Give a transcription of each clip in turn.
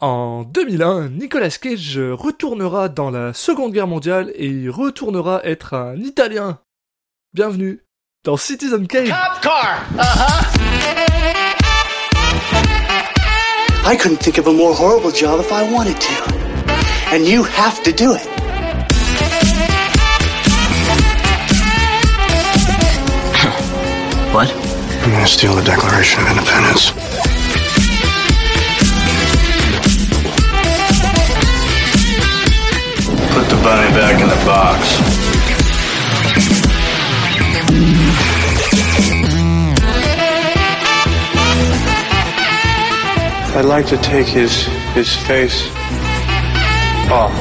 En 2001, Nicolas Cage retournera dans la Seconde Guerre mondiale et il retournera être un Italien. Bienvenue dans Citizen Kane. Cop car. Uh-huh. I couldn't think of a more horrible job if I wanted to. And you have to do it. What? I'm gonna steal the Declaration of Independence? Bunny back in the box. I'd like to take his his face off.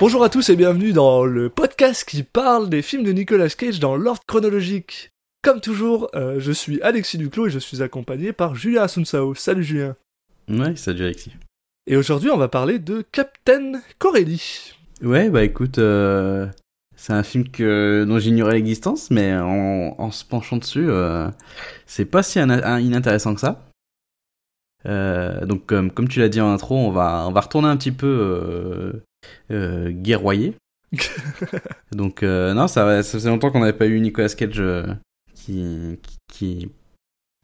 Bonjour à tous et bienvenue dans le podcast qui parle des films de Nicolas Cage dans l'ordre chronologique. Comme toujours, euh, je suis Alexis Duclos et je suis accompagné par Julien Asunsao. Salut Julien. Ouais, salut Alexis. Et aujourd'hui, on va parler de Captain Corelli. Ouais, bah écoute, euh, c'est un film que dont j'ignorais l'existence, mais en, en se penchant dessus, euh, c'est pas si un- un- inintéressant que ça. Euh, donc comme, comme tu l'as dit en intro, on va, on va retourner un petit peu guerroyer. donc non, ça, ça faisait longtemps qu'on n'avait pas eu Nicolas Cage qui, qui,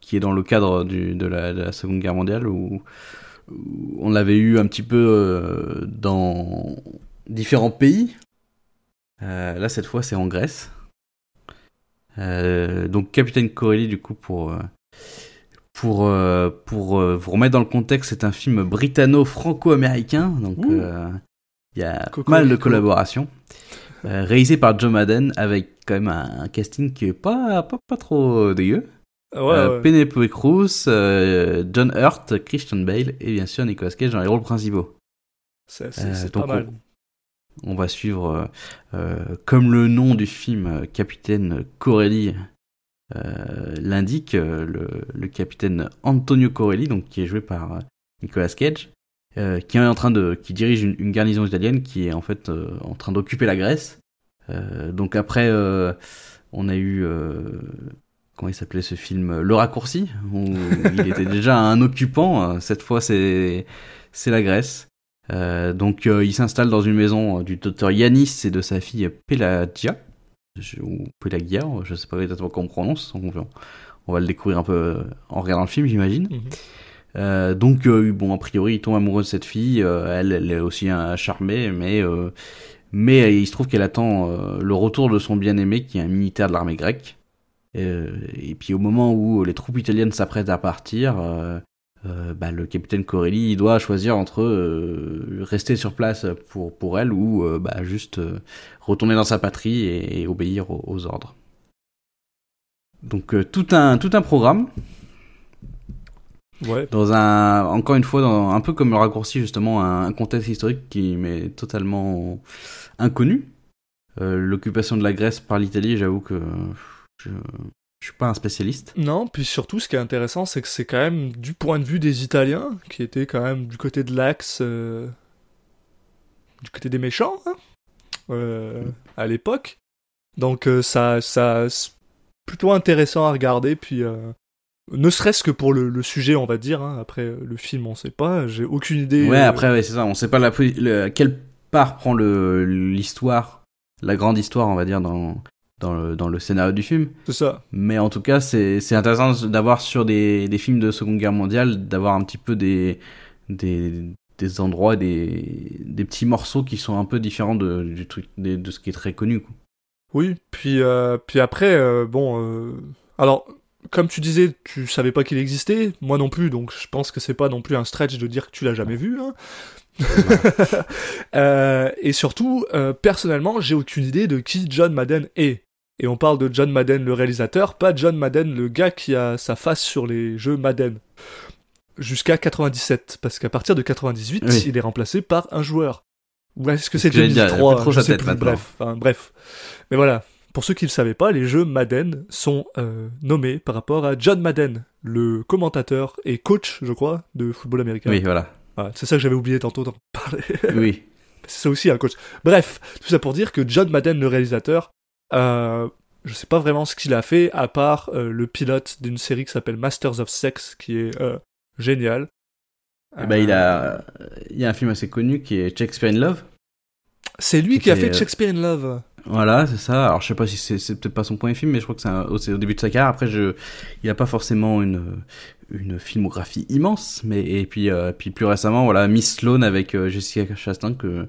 qui est dans le cadre du, de, la, de la Seconde Guerre mondiale où, on l'avait eu un petit peu dans différents pays. Euh, là, cette fois, c'est en Grèce. Euh, donc, Capitaine Corelli, du coup, pour, euh, pour, pour vous remettre dans le contexte, c'est un film britanno-franco-américain. Donc, euh, il y a pas mal de collaborations. Euh, réalisé par Joe Madden avec quand même un, un casting qui est pas, pas, pas trop dégueu. Ah Ouais, Euh, ouais. Penelope Cruz, John Hurt, Christian Bale et bien sûr Nicolas Cage dans les rôles principaux. c'est pas mal. On va suivre, euh, euh, comme le nom du film, euh, Capitaine Corelli l'indique, le, capitaine Antonio Corelli, donc qui est joué par Nicolas Cage, qui est en train de, qui dirige une, une garnison italienne qui est en fait en train d'occuper la Grèce. Donc après, on a eu comment il s'appelait ce film, Le Raccourci, où il était déjà un occupant. Cette fois, c'est c'est la Grèce. Euh, donc euh, il s'installe dans une maison euh, du docteur Yanis et de sa fille Pelagia, ou Pelagia, je sais pas exactement comment on prononce, on, on va le découvrir un peu en regardant le film j'imagine. Mhm. Euh, donc euh, bon a priori il tombe amoureux de cette fille, euh, elle, elle est aussi un charmée, mais mais il se trouve qu'elle attend le retour de son bien-aimé qui est un militaire de l'armée grecque. Et puis au moment où les troupes italiennes s'apprêtent à partir, euh, bah, le capitaine Corelli il doit choisir entre euh, rester sur place pour, pour elle ou euh, bah, juste retourner dans sa patrie et, et obéir aux, aux ordres. Donc tout, un, tout un programme Ouais. dans un encore une fois dans, un peu comme le raccourci justement un, un contexte historique qui m'est totalement inconnu. L'occupation de la Grèce par l'Italie, j'avoue que je, je suis pas un spécialiste. Non, puis surtout, ce qui est intéressant, c'est que c'est quand même du point de vue des Italiens, qui étaient quand même du côté de l'Axe, euh, du côté des méchants, hein, euh, à l'époque. Donc, euh, ça, ça, c'est plutôt intéressant à regarder, puis ne serait-ce que pour le, le sujet, on va dire. hein. Après, le film, on sait pas, j'ai aucune idée. Ouais, après ouais, c'est ça, on sait pas la, le- quelle part prend l'histoire, la grande histoire, on va dire dans dans le, dans le scénario du film. C'est ça. Mais en tout cas, c'est c'est intéressant d'avoir sur des, des films de Seconde Guerre mondiale, d'avoir un petit peu des, des, des endroits, des, des petits morceaux qui sont un peu différents de, du truc, de, de ce qui est très connu. Quoi. Oui, puis, euh, puis après, euh, bon, euh, alors, comme tu disais, tu savais pas qu'il existait, moi non plus, donc je pense que c'est pas non plus un stretch de dire que tu l'as jamais vu. Hein. Euh, et surtout, euh, personnellement, j'ai aucune idée de qui John Madden est. Et on parle de John Madden le réalisateur, pas John Madden le gars qui a sa face sur les jeux Madden. Jusqu'à 97, parce qu'à partir de 98, Oui. il est remplacé par un joueur. Ou est-ce que C'est c'est ce que j'allais dire, il a 2003 plus trop je sa sais plus, bref, enfin, bref. Mais voilà, pour ceux qui ne le savaient pas, les jeux Madden sont euh, nommés par rapport à John Madden, le commentateur et coach, je crois, de football américain. Oui, voilà. Voilà, c'est ça que j'avais oublié tantôt d'en parler. Oui. c'est ça aussi un coach. Bref, tout ça pour dire que John Madden, le réalisateur, euh, je sais pas vraiment ce qu'il a fait, à part euh, le pilote d'une série qui s'appelle Masters of Sex, qui est euh, génial. Eh ben, il a, il y a un film assez connu qui est Shakespeare in Love. C'est lui qui a fait Shakespeare in Love. Voilà, c'est ça. Alors, je sais pas si c'est, peut-être pas son premier film, mais je crois que c'est, un- au début de sa carrière. Après, je, il a pas forcément une, une filmographie immense, mais et puis, euh, puis plus récemment, voilà, Miss Sloane avec Jessica Chastain que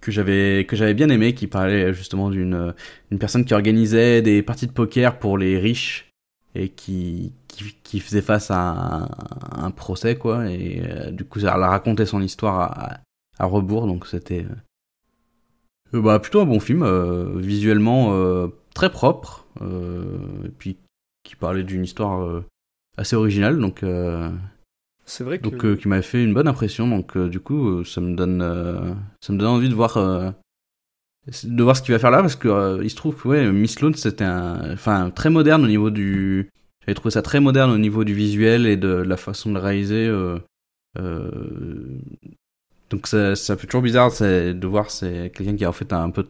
que j'avais que j'avais bien aimé, qui parlait justement d'une une personne qui organisait des parties de poker pour les riches et qui qui, qui faisait face à un, procès quoi. Et euh, du coup, elle a raconté son histoire à, à rebours, donc c'était euh, bah, plutôt un bon film, euh, visuellement euh, très propre, euh, et puis qui parlait d'une histoire euh, assez originale, donc, euh, C'est vrai que. donc euh, qui m'avait fait une bonne impression. Donc euh, du coup, euh, ça me donne, euh, ça me donne envie de voir, de voir ce qu'il va faire là, parce que il se trouve que ouais, Miss Sloane c'était un, enfin très moderne au niveau du, j'avais trouvé ça très moderne au niveau du visuel et de, la façon de le réaliser. donc ça, ça fait toujours bizarre de voir c'est quelqu'un qui a en fait un peu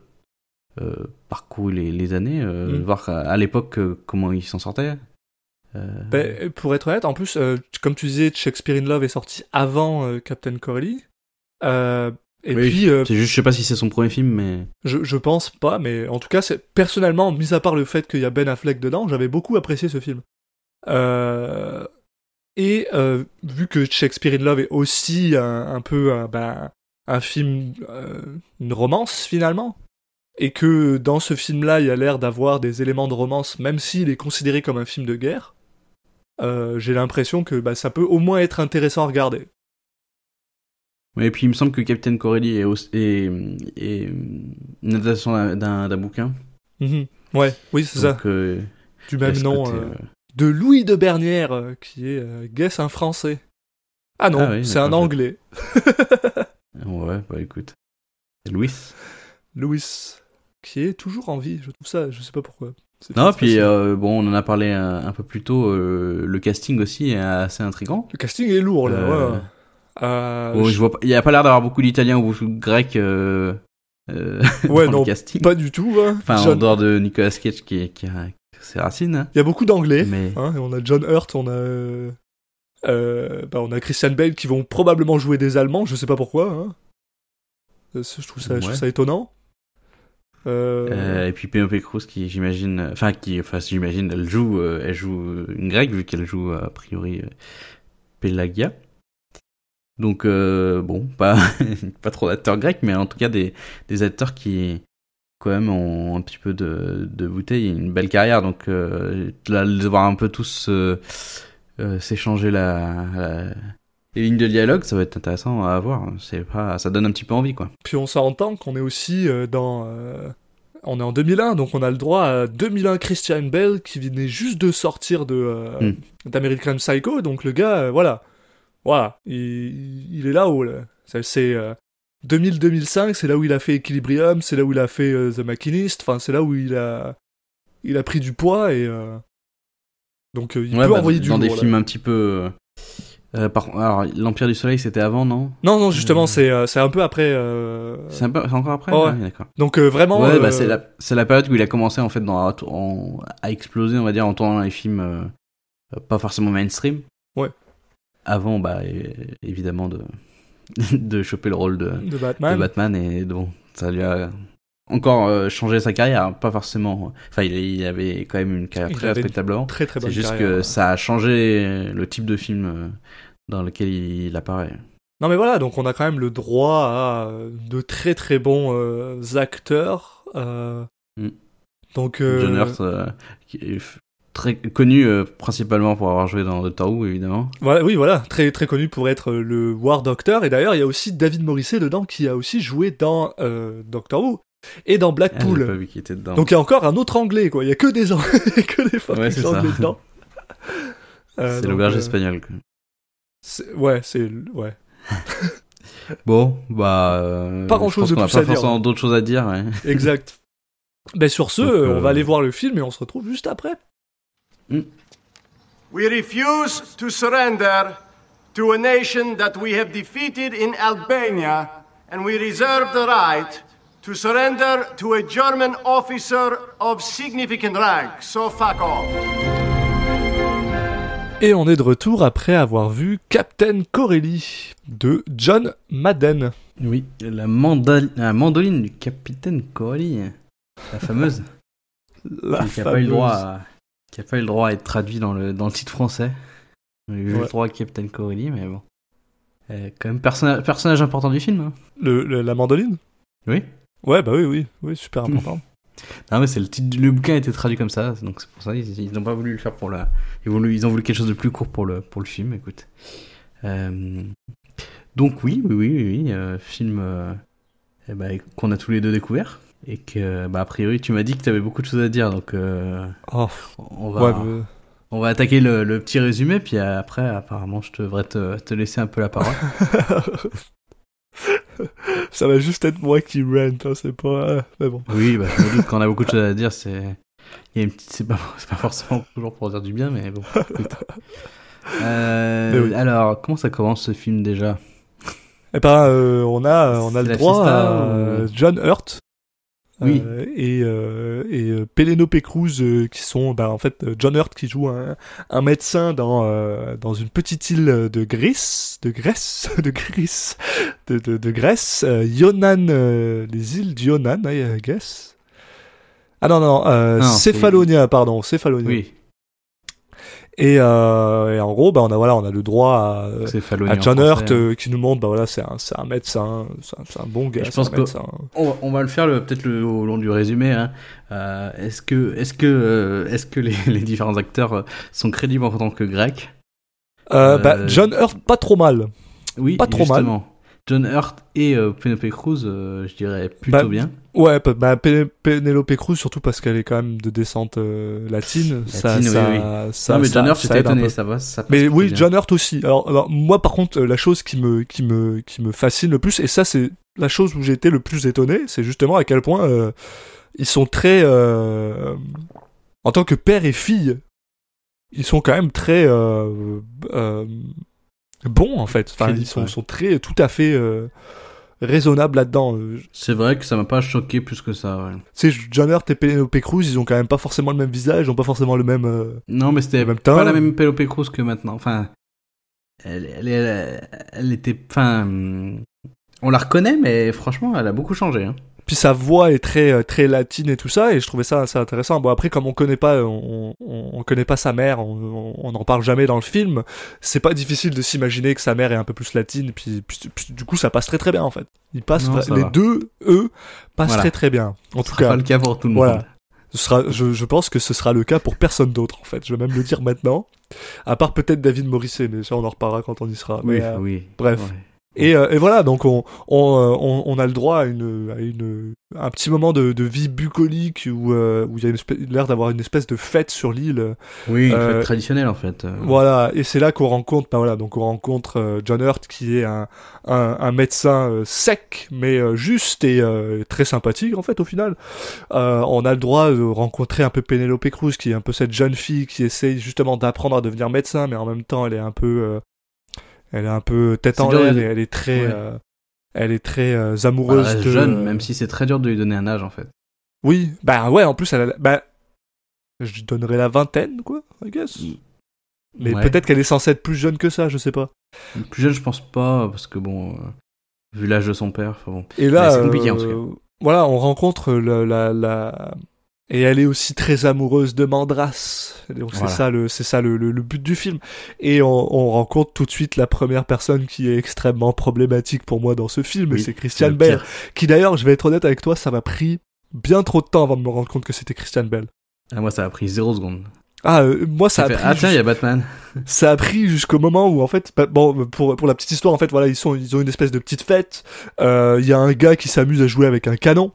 parcouru les, les années, euh, Mm. de voir à, à l'époque comment il s'en sortait. Euh, Ben, pour être honnête, en plus, euh, comme tu disais, Shakespeare in Love est sorti avant euh, Captain Corelli. Euh, et Oui, puis, euh, juste, je sais pas si c'est son premier film, mais je, je pense pas, mais en tout cas, c'est personnellement, mis à part le fait qu'il y a Ben Affleck dedans, j'avais beaucoup apprécié ce film. Euh, et euh, vu que Shakespeare in Love est aussi un, un peu un, ben, un film, euh, une romance finalement, et que dans ce film-là, il y a l'air d'avoir des éléments de romance, même s'il est considéré comme un film de guerre, euh, j'ai l'impression que bah, ça peut au moins être intéressant à regarder. Et puis il me semble que Captain Corelli est, aussi- est, est une adaptation d'un- bouquin. Mhm. Ouais, oui, c'est ça, euh, du même nom. côté, euh, euh, de Louis de Bernière, qui est, guess, un français. Ah non, Ah oui, c'est un anglais. Ouais, bah écoute. Louis. Louis, qui est toujours en vie, je trouve ça, je sais pas pourquoi. Non, puis euh, bon, on en a parlé un, un peu plus tôt. euh, le casting aussi est assez intrigant. Le casting est lourd, là, Euh, ouais. Bon, je- je vois pas, il y a pas l'air d'avoir beaucoup d'Italiens ou de Grecs Ouais, dans non, le casting. Pas du tout, hein. Enfin, en dehors de Nicolas Cage qui, qui a ses racines. hein. Il y a beaucoup d'anglais. Mais Hein, on a John Hurt, on a. bah, on a Christian Bale qui vont probablement jouer des Allemands, je sais pas pourquoi. Hein. Je, trouve ça, je trouve Ouais. ça étonnant. Euh, Euh, et puis Penelope Cruz qui j'imagine enfin qui enfin j'imagine elle joue euh, elle joue une grecque vu qu'elle joue a priori Pelagia. Donc bon pas pas trop d'acteurs grecs mais en tout cas des des acteurs qui quand même ont un petit peu de de bouteille une belle carrière. Donc euh, là les voir un peu tous s'échanger la, la- les lignes de dialogue ça va être intéressant à voir c'est pas ça donne un petit peu envie quoi Puis on s'entend qu'on est aussi euh, dans. euh, on est en 2001, donc on a le droit à 2001 Christian Bale qui venait juste de sortir de euh, Hmm. d'American Psycho, donc le gars, euh, voilà. Voilà, il, il est là-haut, là. C'est. euh, 2000-2005, c'est là où il a fait Equilibrium, c'est là où il a fait The Machinist, enfin c'est là où il a il a pris du poids et donc il Ouais, peut bah, envoyer du dans lourd, des là. films un petit peu. Euh, par, alors, l'Empire du Soleil, c'était avant, non? Non non justement Euh. c'est euh, un peu après euh, C'est un peu, c'est encore après? Ouais. Ouais, d'accord. donc vraiment Ouais, bah c'est la, période où il a commencé en fait dans, en- à exploser, on va dire, en tournant les films pas forcément mainstream. Ouais. Avant, bah évidemment de de choper le rôle de, de de Batman. Batman et bon, ça lui a encore euh, changé sa carrière, hein, pas forcément. Enfin, il, il avait quand même une carrière Il très respectable. Très très bonne C'est juste carrière, que ouais. ça a changé le type de film euh, dans lequel il apparaît. Non mais voilà, donc on a quand même le droit à euh, de très très bons euh, acteurs. euh, Mm. Donc euh, John Hurt, euh, qui est très connu euh, principalement pour avoir joué dans Doctor Who, évidemment. voilà, oui voilà, très très connu pour être euh, le War Doctor. Et d'ailleurs il y a aussi David Morrissey dedans qui a aussi joué dans euh, Doctor Who et dans Ah, Blackpool. j'ai pas vu qu'il était dedans. donc il y a encore un autre anglais quoi. Il y a que des Ang- il y a que des fucking Ouais, anglais dedans. Euh, c'est l'auberge euh, espagnole. Ouais, c'est ouais. Bon, bah. euh, Pas je grand-chose pense de a plus pas à dire. forcément d'autres choses à dire. ouais. Exact. Ben sur ce, Donc, euh, on euh, va aller voir le film et on se retrouve juste après. We refuse to surrender to a nation that we have defeated in Albania, and we reserve the right to surrender to a German officer of significant rank. So fuck off. Et on est de retour après avoir vu Captain Corelli de John Madden. Oui, la, mandal- la mandoline du capitaine Corelli, la fameuse, La qui n'a pas eu le droit, fameuse. à, qui a pas eu le droit à être traduit dans le dans le titre français. On a eu le droit à Captain Corelli, mais bon, Euh, quand même personnage personnage important du film. hein. Le- le- la mandoline? Oui. Ouais, bah oui, oui, oui, super important. Non mais c'est le titre, le bouquin a été traduit comme ça, donc c'est pour ça ils, n'ont pas voulu le faire pour la, ils, voulu, ils ont voulu quelque chose de plus court pour le pour le film. Écoute, Euh, donc oui, oui, oui, oui, oui, euh, film euh, eh ben, qu'on a tous les deux découvert et que bah a priori tu m'as dit que tu avais beaucoup de choses à dire, donc Oh, on va ouais, mais- on va attaquer le, le petit résumé puis après apparemment je devrais te, te laisser un peu la parole. ça va juste être moi qui rant, hein, c'est pas. euh, Mais bon. oui, bah, je me doute qu'on a beaucoup de choses à dire, c'est petite c'est pas pas forcément toujours pour dire du bien mais bon. Euh, Mais oui. Alors, comment ça commence ce film déjà? Eh ben, euh, on a, on a le droit fiesta, à ou- John Hurt. Oui. euh, et euh, et euh, Penelope Cruz euh, qui sont bah, en fait euh, John Hurt qui joue un, un médecin dans euh, dans une petite île de Grèce de Grèce de Grèce de, de, de Grèce euh, Yonan euh, les îles d'Yonan I guess. Ah non non, euh, Non, Céphalonia pardon Céphalonia. Oui, et, euh, et en gros bah on a voilà on a le droit à John. Hurt euh, qui nous montre bah voilà c'est un c'est un médecin c'est un, c'est un bon gars je pense un que- médecin. On va, on va le faire le- peut-être le- au long du résumé. hein. Euh, est-ce que, est-ce que, est-ce que les, les différents acteurs sont crédibles en tant que grecs? Euh, bah, John Hurt pas trop mal Oui, Pas trop mal. justement. John Hurt et euh, Penelope Cruz, euh, je dirais plutôt Bah, bien. Ouais bah, Pe- Penelope Cruz surtout parce qu'elle est quand même de descente euh, latine ça, Latine, oui, ça, oui. ça- non, mais John Hurt, j'étais étonné, ça va, ça mais oui bien. John Hurt aussi alors, alors, moi par contre la chose qui me qui me qui me fascine le plus et ça c'est la chose où j'ai été le plus étonné c'est justement à quel point euh, ils sont très euh, en tant que père et fille ils sont quand même très bons en fait enfin ils sont, ouais. sont très tout à fait raisonnables là-dedans Euh, C'est vrai que ça m'a pas choqué plus que ça. ouais. tu sais John Hurt et Penelope Cruz ils ont quand même pas forcément le même visage ils ont pas forcément le même euh, Non, mais c'était pas la même Penelope Cruz que maintenant. Enfin, elle, elle, elle, elle était, enfin, on la reconnaît, mais franchement, elle a beaucoup changé. Hein. Puis sa voix est très euh, très latine et tout ça et je trouvais ça assez intéressant bon après comme on connaît pas on, on, on connaît pas sa mère on on n'en parle jamais dans le film c'est pas difficile de s'imaginer que sa mère est un peu plus latine puis, puis- puis du coup ça passe très très bien en fait ils passent Non, les va. deux eux passent Voilà. très très bien en Ce tout sera cas le cas pour tout le voilà. monde. ce sera je, je pense que ce sera le cas pour personne d'autre en fait je vais même le dire maintenant à part peut-être David Morisset mais ça on en reparlera quand on y sera Oui, Mais, euh, oui. bref. Ouais. Et, euh, et voilà, donc on, on, euh, on, on a le droit à, une, à une, un petit moment de, de vie bucolique où, euh, où il y a une l'air d'avoir une espèce de fête sur l'île. Oui, Euh, fête traditionnelle en fait. euh. Voilà, et c'est là qu'on rencontre, ben voilà, donc on rencontre euh, John Hurt qui est un, un, un médecin euh, sec mais euh, juste et euh, très sympathique en fait au final. Euh, on a le droit de rencontrer un peu Penelope Cruz qui est un peu cette jeune fille qui essaye justement d'apprendre à devenir médecin mais en même temps elle est un peu, euh, elle est un peu tête en l'air et elle est très, Ouais. euh, elle est très euh, Elle amoureuse de jeune, même si c'est très dur de lui donner un âge en fait. Oui, bah ouais, en plus elle, a... bah je lui donnerais la vingtaine quoi, I guess. Mais Ouais. peut-être qu'elle est censée être plus jeune que ça, je sais pas. Plus jeune, je pense pas, parce que bon, euh, vu l'âge de son père, enfin bon. Et là, Mais c'est compliqué, en tout euh, voilà, on rencontre la, et elle est aussi très amoureuse de Mandras. Donc c'est ça le, c'est ça le, le, le but du film. Et on, on rencontre tout de suite la première personne qui est extrêmement problématique pour moi dans ce film, Oui, c'est Christian le Bale. Qui d'ailleurs, je vais être honnête avec toi, ça m'a pris bien trop de temps avant de me rendre compte que c'était Christian Bale. Ah, moi, ça a pris zéro seconde. Ah, euh, moi ça a J'ai fait, pris ah tiens, il y a Batman. ça a pris jusqu'au moment où en fait bah, bon pour pour la petite histoire en fait voilà ils sont ils ont une espèce de petite fête Euh, il y a un gars qui s'amuse à jouer avec un canon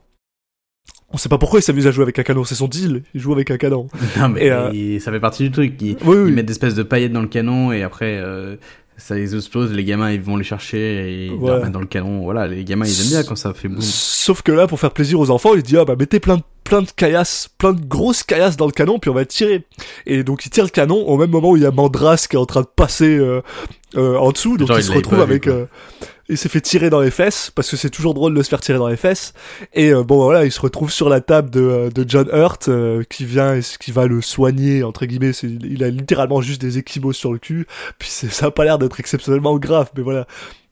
on sait pas pourquoi il s'amuse à jouer avec un canon c'est son deal il joue avec un canon non, mais Et, euh, il- ça fait partie du truc. Ils, oui oui ils mettent des espèces de paillettes dans le canon et après, euh, ça les explose. Les gamins, ils vont les chercher et ils Ouais. dans le canon. Voilà, les gamins, ils aiment bien quand ça fait boum. sauf que là pour faire plaisir aux enfants il dit ah bah mettez plein de plein de caillasses plein de grosses caillasses dans le canon puis on va tirer et donc il tire le canon au même moment où il y a Mandras qui est en train de passer euh, euh, en dessous donc Genre, il il se retrouve avec euh, il s'est fait tirer dans les fesses parce que c'est toujours drôle de se faire tirer dans les fesses. Et euh, bon voilà il se retrouve sur la table de, euh, de John Hurt euh, qui vient et qui va le soigner entre guillemets. C'est- il a littéralement juste des échymoses sur le cul. Puis c'est- ça a pas l'air d'être exceptionnellement grave mais voilà.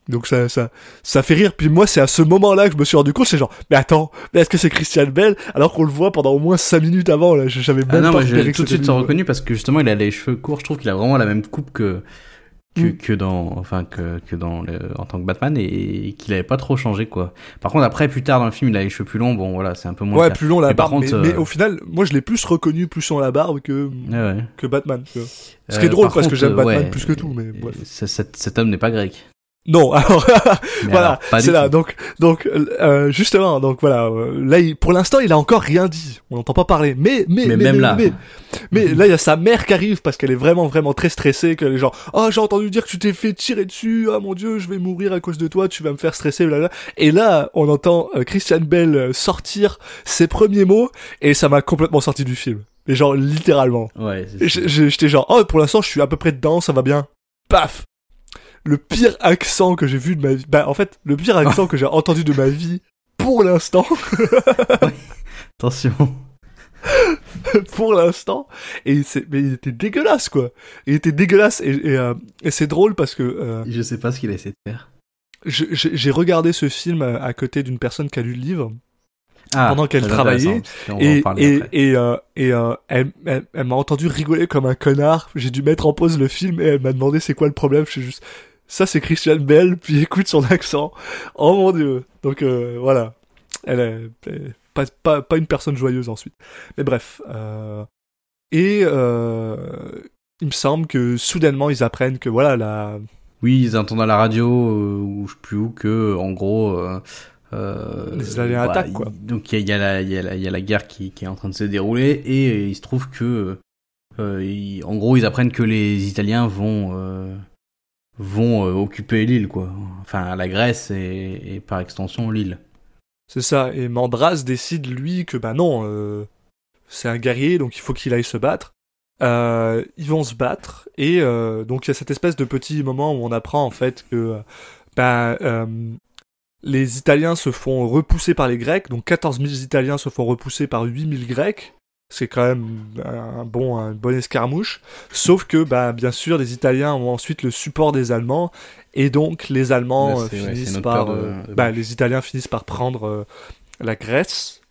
Donc ça ça ça fait rire. Puis moi c'est à ce moment là que je me suis rendu compte c'est genre mais attends mais est-ce que c'est Christian Bell alors qu'on le voit pendant au moins 5 minutes avant là j'avais même Ah non, pas moi j'ai tout de suite reconnu parce que justement il a les cheveux courts. Je trouve qu'il a vraiment la même coupe que que, Mm. que dans enfin que que dans le, en tant que Batman et, qu'il avait pas trop changé quoi. Par contre après plus tard dans le film il a les cheveux plus longs. Bon voilà c'est un peu moins. ouais plus long la Mais par barbe contre, mais, mais euh, au final moi je l'ai plus reconnu plus sur la barbe que Ouais, ouais. que Batman. Ce Euh, qui est drôle par parce que j'aime euh, Batman ouais, plus que tout, mais euh, bref. ce- cet, cet homme n'est pas grec. Non, alors Mais voilà, c'est là. Donc, donc euh, justement, donc voilà. euh, là, il- pour l'instant, il a encore rien dit. On n'entend pas parler. Mais, mais, Mais même là. mais, mais là, il y a sa mère qui arrive parce qu'elle est vraiment, vraiment très stressée. Qu'elle est genre, oh, j'ai entendu dire que tu t'es fait tirer dessus. Ah mon dieu, je vais mourir à cause de toi. Tu vas me faire stresser. Blablabla. Et là, on entend euh, Christian Bell euh, sortir ses premiers mots et ça m'a complètement sorti du film. Mais genre littéralement. Ouais. J'étais genre, oh, pour l'instant, je suis à peu près dedans, ça va bien. Paf Le pire accent que j'ai vu de ma vie. Bah, en fait, le pire accent que j'ai entendu de ma vie, pour l'instant, Attention. pour l'instant, et c'est, mais il était dégueulasse, quoi. Il était dégueulasse, et, et, euh, et c'est drôle parce que euh, Je sais pas ce qu'il a essayé de faire. j'ai regardé ce film à à côté d'une personne qui a lu le livre, Ah, Pendant qu'elle travaillait, en et, et, et, euh, et euh, elle, elle, elle m'a entendu rigoler comme un connard. J'ai dû mettre en pause le film et elle m'a demandé c'est quoi le problème. Je suis juste, ça c'est Christian Bell, puis écoute son accent. Oh mon dieu. Donc euh, voilà. Elle est, pas, pas, pas une personne joyeuse ensuite. Mais bref. Euh, et euh, il me semble que soudainement ils apprennent que voilà la, Oui, ils entendent à la radio ou je sais plus où que en gros. Euh, Les Italiens bah, attaquent, quoi. Donc il y y, y, y a la guerre qui, qui est en train de se dérouler et il se trouve que euh, en gros ils apprennent que les Italiens vont euh, vont euh, occuper l'île quoi. Enfin la Grèce et, par extension l'île. C'est ça. Et Mandras décide, lui, que bah non, euh, c'est un guerrier, donc il faut qu'il aille se battre. Euh, ils vont se battre, et donc il y a cette espèce de petit moment où on apprend en fait que bah, les Italiens se font repousser par les Grecs, donc 14 000 Italiens se font repousser par 8 000 Grecs. C'est quand même un bon, un bon escarmouche. Sauf que, bah, bien sûr, les Italiens ont ensuite le support des Allemands, et donc les Allemands Là, euh, ouais, finissent par, de- euh, bah, les Italiens finissent par prendre euh, la Grèce.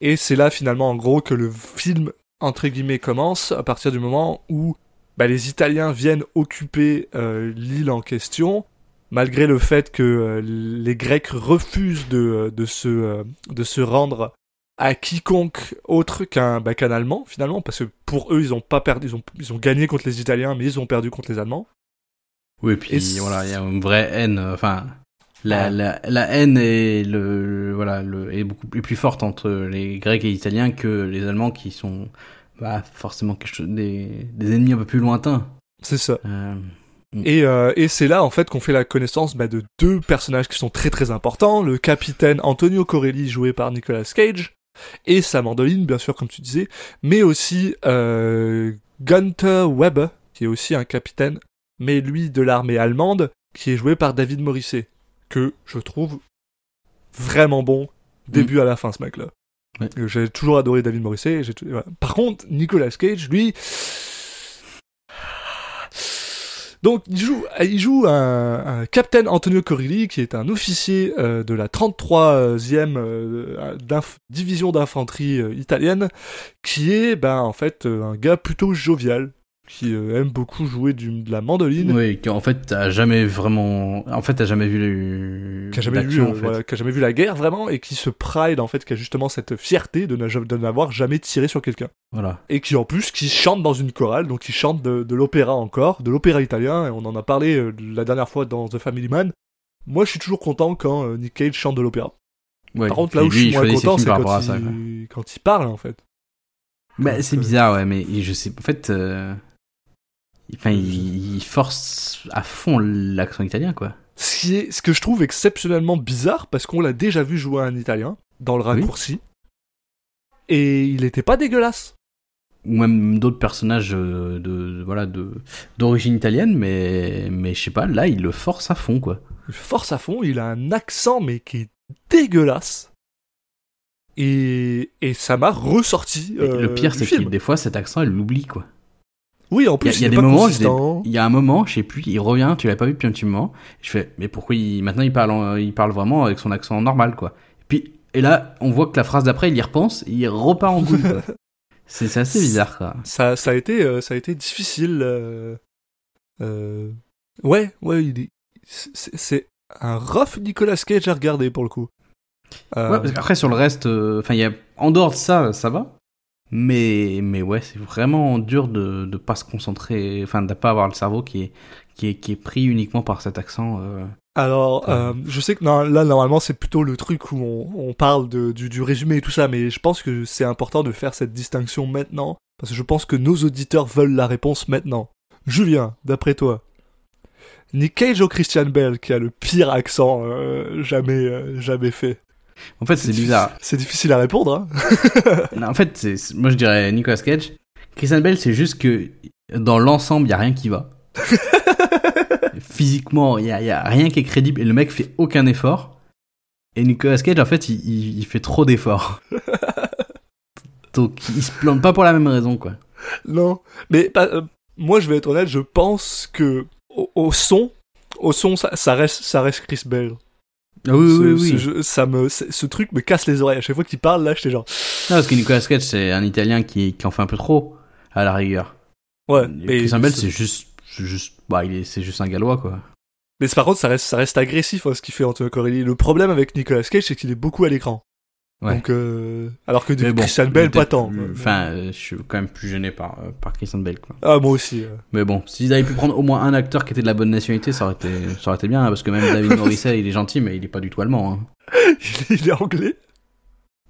Et c'est là finalement en gros que le film entre guillemets commence à partir du moment où bah, les Italiens viennent occuper euh, l'île en question, malgré le fait que euh, les Grecs refusent de, de, se, de se rendre à quiconque autre qu'un bah, Allemand finalement, parce que pour eux ils ont pas perdu, ils ont, ils ont gagné contre les Italiens, mais ils ont perdu contre les Allemands. Oui, et puis Et voilà, il y a une vraie haine. euh, Enfin, la, la, la haine est le, voilà le, est beaucoup plus, plus forte entre les Grecs et les Italiens que les Allemands qui sont bah, forcément quelque chose, des, des ennemis un peu plus lointains. C'est ça. Euh, Et, euh, et c'est là en fait qu'on fait la connaissance bah, de deux personnages qui sont très très importants, le capitaine Antonio Corelli joué par Nicolas Cage et sa mandoline bien sûr comme tu disais, mais aussi euh, Gunther Webber qui est aussi un capitaine, mais lui de l'armée allemande qui est joué par David Morisset que je trouve vraiment bon début à la fin ce mec là. Ouais. J'ai toujours adoré David Morisset. j'ai. Par contre, Nicolas Cage, lui, donc il joue, il joue un, un Captain Antonio Corilli qui est un officier euh, de la 33e euh, division d'infanterie euh, italienne, qui est ben en fait un gars plutôt jovial, qui euh, aime beaucoup jouer du, de la mandoline, oui, qui en fait t'as jamais vraiment, en fait t'as jamais vu les, qui a jamais vu, d'action, en fait. voilà, qui a jamais vu la guerre vraiment et qui se pride en fait, qui a justement cette fierté de n'a- de n'avoir jamais tiré sur quelqu'un. Voilà. et qui en plus qui chante dans une chorale, donc qui chante de, de l'opéra encore, de l'opéra italien, et on en a parlé euh, la dernière fois dans The Family Man. Moi, je suis toujours content quand euh, Nick Cage chante de l'opéra. Ouais. Par contre, là où je suis moins content, c'est quand, il... quand il parle, en fait. Bah, c'est bizarre, ouais, mais je sais, en fait, euh, enfin, il, il force à fond l'accent italien, quoi. Ce, qui est, ce que je trouve exceptionnellement bizarre, parce qu'on l'a déjà vu jouer un italien, dans le Oui. raccourci, et il était pas dégueulasse. ou même d'autres personnages euh, de voilà de d'origine italienne, mais mais je sais pas, là il le force à fond quoi. Il force à fond, il a un accent mais qui est dégueulasse. Et, et ça m'a ressorti. Le euh, pire c'est que des fois cet accent il l'oublie quoi. Oui, en Il y a, plus, il y a des moments, il y a un moment, je sais plus, il revient, tu l'as pas vu depuis un petit moment. Je fais, mais pourquoi il, maintenant il parle, en- il parle vraiment avec son accent normal, quoi. Et puis, et là, on voit que la phrase d'après, il y repense, il repart en couille. C'est assez bizarre, quoi. ça, ça a été, euh, ça a été difficile. euh, euh, Ouais, ouais, c'est un rough Nicolas Cage à regarder pour le coup. Euh, Ouais, parce qu'après, sur le reste, euh, enfin, il y a, en dehors de ça, ça va. Mais, mais ouais, c'est vraiment dur de, de pas se concentrer, enfin, de pas avoir le cerveau qui est, qui est, qui est pris uniquement par cet accent, euh. Alors, euh, je sais que non, là, normalement, c'est plutôt le truc où on, on parle de, du, du résumé et tout ça, mais je pense que c'est important de faire cette distinction maintenant, parce que je pense que nos auditeurs veulent la réponse maintenant. Julien, d'après toi, Nick Cage ou Christian Bell qui a le pire accent euh, jamais, euh, jamais fait? En fait, c'est bizarre. C'est difficile à répondre, hein Non, en fait, moi je dirais Nicolas Cage. Christian Bell, c'est juste que dans l'ensemble, il y a rien qui va. Physiquement, il y a, rien qui est crédible et le mec fait aucun effort. Et Nicolas Cage, en fait, il, il- il fait trop d'efforts. Donc, il se plante pas pour la même raison, quoi. Non, mais pas- euh, moi, je vais être honnête, je pense que au, au son, au son, ça, ça reste, ça reste Chris Bell. Ah oui, Ce- oui, ce oui. jeu- ça me, ce ce truc me casse les oreilles. À chaque fois qu'il parle, là, j'étais genre, Non, parce que Nicolas Cage, c'est un Italien qui, qui en fait un peu trop, à la rigueur. ouais. Et Christian Bell, c'est juste, c'est juste, bah, il est, c'est juste un gallois, quoi. Mais par contre, ça reste, ça reste agressif hein, ce qu'il fait Antonio Corelli. Le problème avec Nicolas Cage, c'est qu'il est beaucoup à l'écran. Ouais. Donc, euh, alors que bon, Christian Bell, pas tant. quoi. Enfin, euh, je suis quand même plus gêné par, euh, par Christian Bell, quoi. Ah, moi aussi. euh. Mais bon, s'ils avaient pu prendre au moins un acteur qui était de la bonne nationalité, ça aurait été, ça aurait été bien, hein, parce que même David Morrissey, il est gentil, mais il est pas du tout allemand. Hein. il, est, anglais.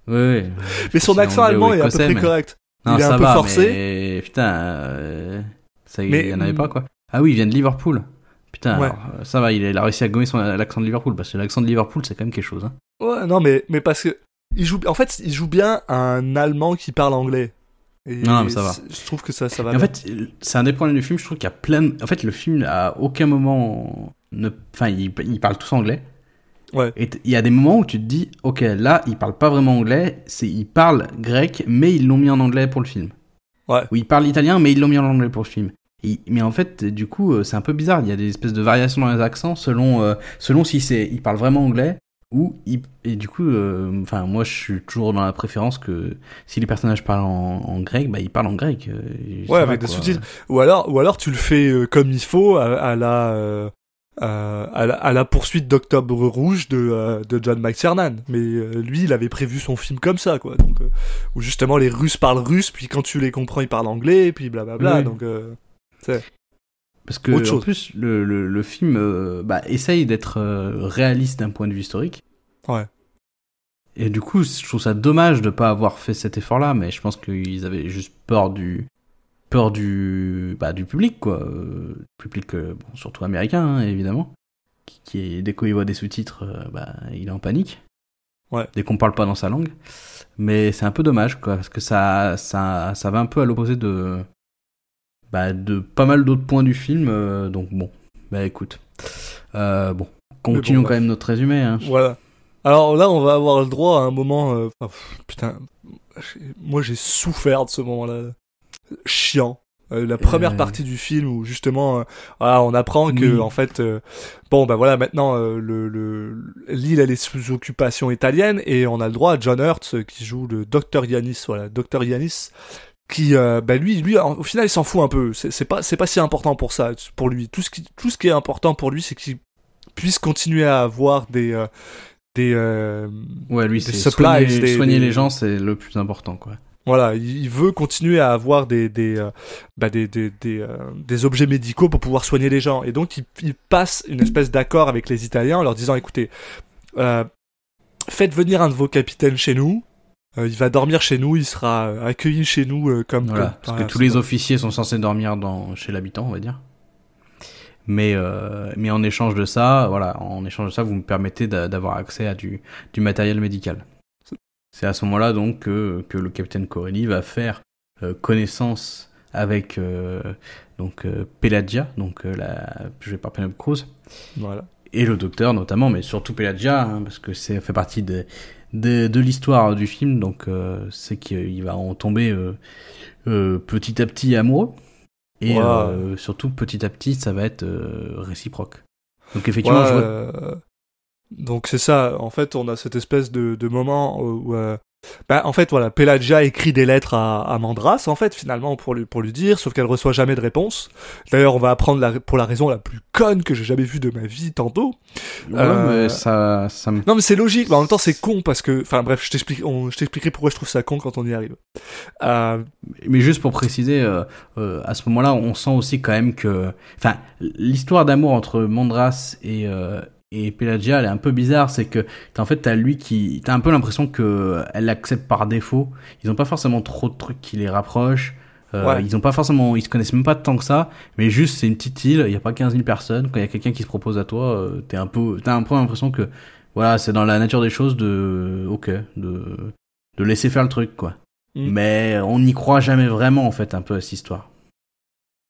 Ouais, ouais. Mais son accent allemand est à peu près mais- correct. Non, Il est ça un peu va, forcé. Mais putain, euh, ça, Mais- il y en avait pas quoi. Ah oui, il vient de Liverpool. Putain, Ouais. alors, euh, ça va, il a, il a réussi à gommer son l'accent de Liverpool, parce que l'accent de Liverpool, c'est quand même quelque chose. Hein. Ouais, non, mais, mais parce que. Il joue, en fait, il joue bien un allemand qui parle anglais. Et Non, mais ça va. Je trouve que ça, ça va en bien. fait, c'est un des problèmes du film, je trouve qu'il y a plein de... En fait, le film, à aucun moment... Ne... Enfin, ils il parlent tous anglais. Ouais. Et il y a des moments où tu te dis, ok, là, ils parlent pas vraiment anglais, c'est ils parlent grec, mais ils l'ont mis en anglais pour le film. Ouais. Ou ils parlent italien, mais ils l'ont mis en anglais pour le film. Et- mais en fait, du coup, euh, c'est un peu bizarre. Il y a des espèces de variations dans les accents selon, euh, selon si c'est, ils parlent vraiment anglais ou et du coup, euh, enfin, moi, je suis toujours dans la préférence que si les personnages parlent en, en grec, bah, ils parlent en grec. euh, Ouais, avec des sous-titres. Ou alors, ou alors tu le fais euh, comme il faut à, à la, euh, à, la, à la poursuite d'Octobre Rouge de, euh, de John McTiernan. Mais euh, lui, il avait prévu son film comme ça, quoi. Donc, où justement les Russes parlent russe, puis quand tu les comprends, ils parlent anglais, puis blablabla. Oui. Donc, euh, Parce que Autre en plus, le, le, le film euh, bah, essaye d'être euh, réaliste d'un point de vue historique. Ouais. Et du coup, je trouve ça dommage de pas avoir fait cet effort-là, mais je pense qu'ils avaient juste peur du peur du bah, du public quoi, euh, public bon, surtout américain hein, évidemment, qui, qui est dès qu'il voit des sous-titres, bah, il est en panique. Ouais. Dès qu'on parle pas dans sa langue. Mais c'est un peu dommage quoi, parce que ça ça ça va un peu à l'opposé de bah, de pas mal d'autres points du film, euh, donc bon, bah écoute, euh, bon, continuons bon, quand même notre résumé. Hein. voilà. Alors là, on va avoir le droit à un moment. euh, pff, putain, moi j'ai souffert de ce moment-là. Chiant. Euh, la première Euh. partie du film où justement, euh, voilà, on apprend que Oui. en fait, bon bah voilà, maintenant le le- l'île elle est sous occupation italienne et on a le droit à John Hurt qui joue le docteur Yanis, voilà, docteur Yanis, qui euh, bah lui lui au final il s'en fout un peu. C'est pas c'est pas si important pour ça pour lui. Tout ce qui tout ce qui est important pour lui c'est qu'il puisse continuer à avoir des euh, des euh, Ouais, lui, c'est supplies, soigner, des- soigner des- les gens, c'est le plus important, quoi. Voilà, il veut continuer à avoir des des euh, bah, des des des, euh, des objets médicaux pour pouvoir soigner les gens. Et donc il, il passe une espèce d'accord avec les Italiens en leur disant écoutez, faites venir un de vos capitaines chez nous. Euh, il va dormir chez nous, il sera euh, accueilli chez nous euh, comme Voilà, comme- parce que tous les officiers sont censés dormir dans, chez l'habitant, on va dire. Mais, euh, mais en échange de ça, voilà, en échange de ça, vous me permettez d'a- d'avoir accès à du, du matériel médical. C'est à ce moment-là donc que, que le capitaine Corelli va faire connaissance avec donc Pelagia, donc la jouée par Penelope Cruz, Voilà. et le docteur notamment, mais surtout Pelagia, hein, parce que c'est fait partie de, de, de l'histoire du film, donc euh, c'est qu'il va en tomber euh, euh, petit à petit amoureux, et euh, surtout petit à petit ça va être euh, réciproque. Donc effectivement, Ouais, je vois- Donc c'est ça, en fait on a cette espèce de, de moment où... euh, bah, en fait voilà, Pelagia écrit des lettres à, à Mandras en fait finalement pour lui, pour lui dire, sauf qu'elle reçoit jamais de réponse. D'ailleurs on va apprendre la, pour la raison la plus conne que j'ai jamais vue de ma vie tantôt. Ouais, euh, mais ça, ça me Non mais c'est logique, mais en même temps c'est con parce que... Enfin bref, je t'explique, je t'expliquerai pourquoi je trouve ça con quand on y arrive. Euh, Mais juste pour préciser, euh, euh, à ce moment-là, on sent aussi quand même que, enfin, l'histoire d'amour entre Mandras et euh, et Pelagia, elle est un peu bizarre. C'est que t'as- en fait, t'as lui qui, t'as un peu l'impression que elle l'accepte par défaut. Ils ont pas forcément trop de trucs qui les rapprochent. Euh, Ouais. Ils ont pas forcément, ils se connaissent même pas tant que ça. Mais juste, c'est une petite île. Il y a pas 15 000 personnes. Quand il y a quelqu'un qui se propose à toi, euh, t'es un peu, t'as un peu l'impression que, voilà, c'est dans la nature des choses de, ok, de de laisser faire le truc, quoi. Mm. Mais on n'y croit jamais vraiment, en fait, un peu à cette histoire.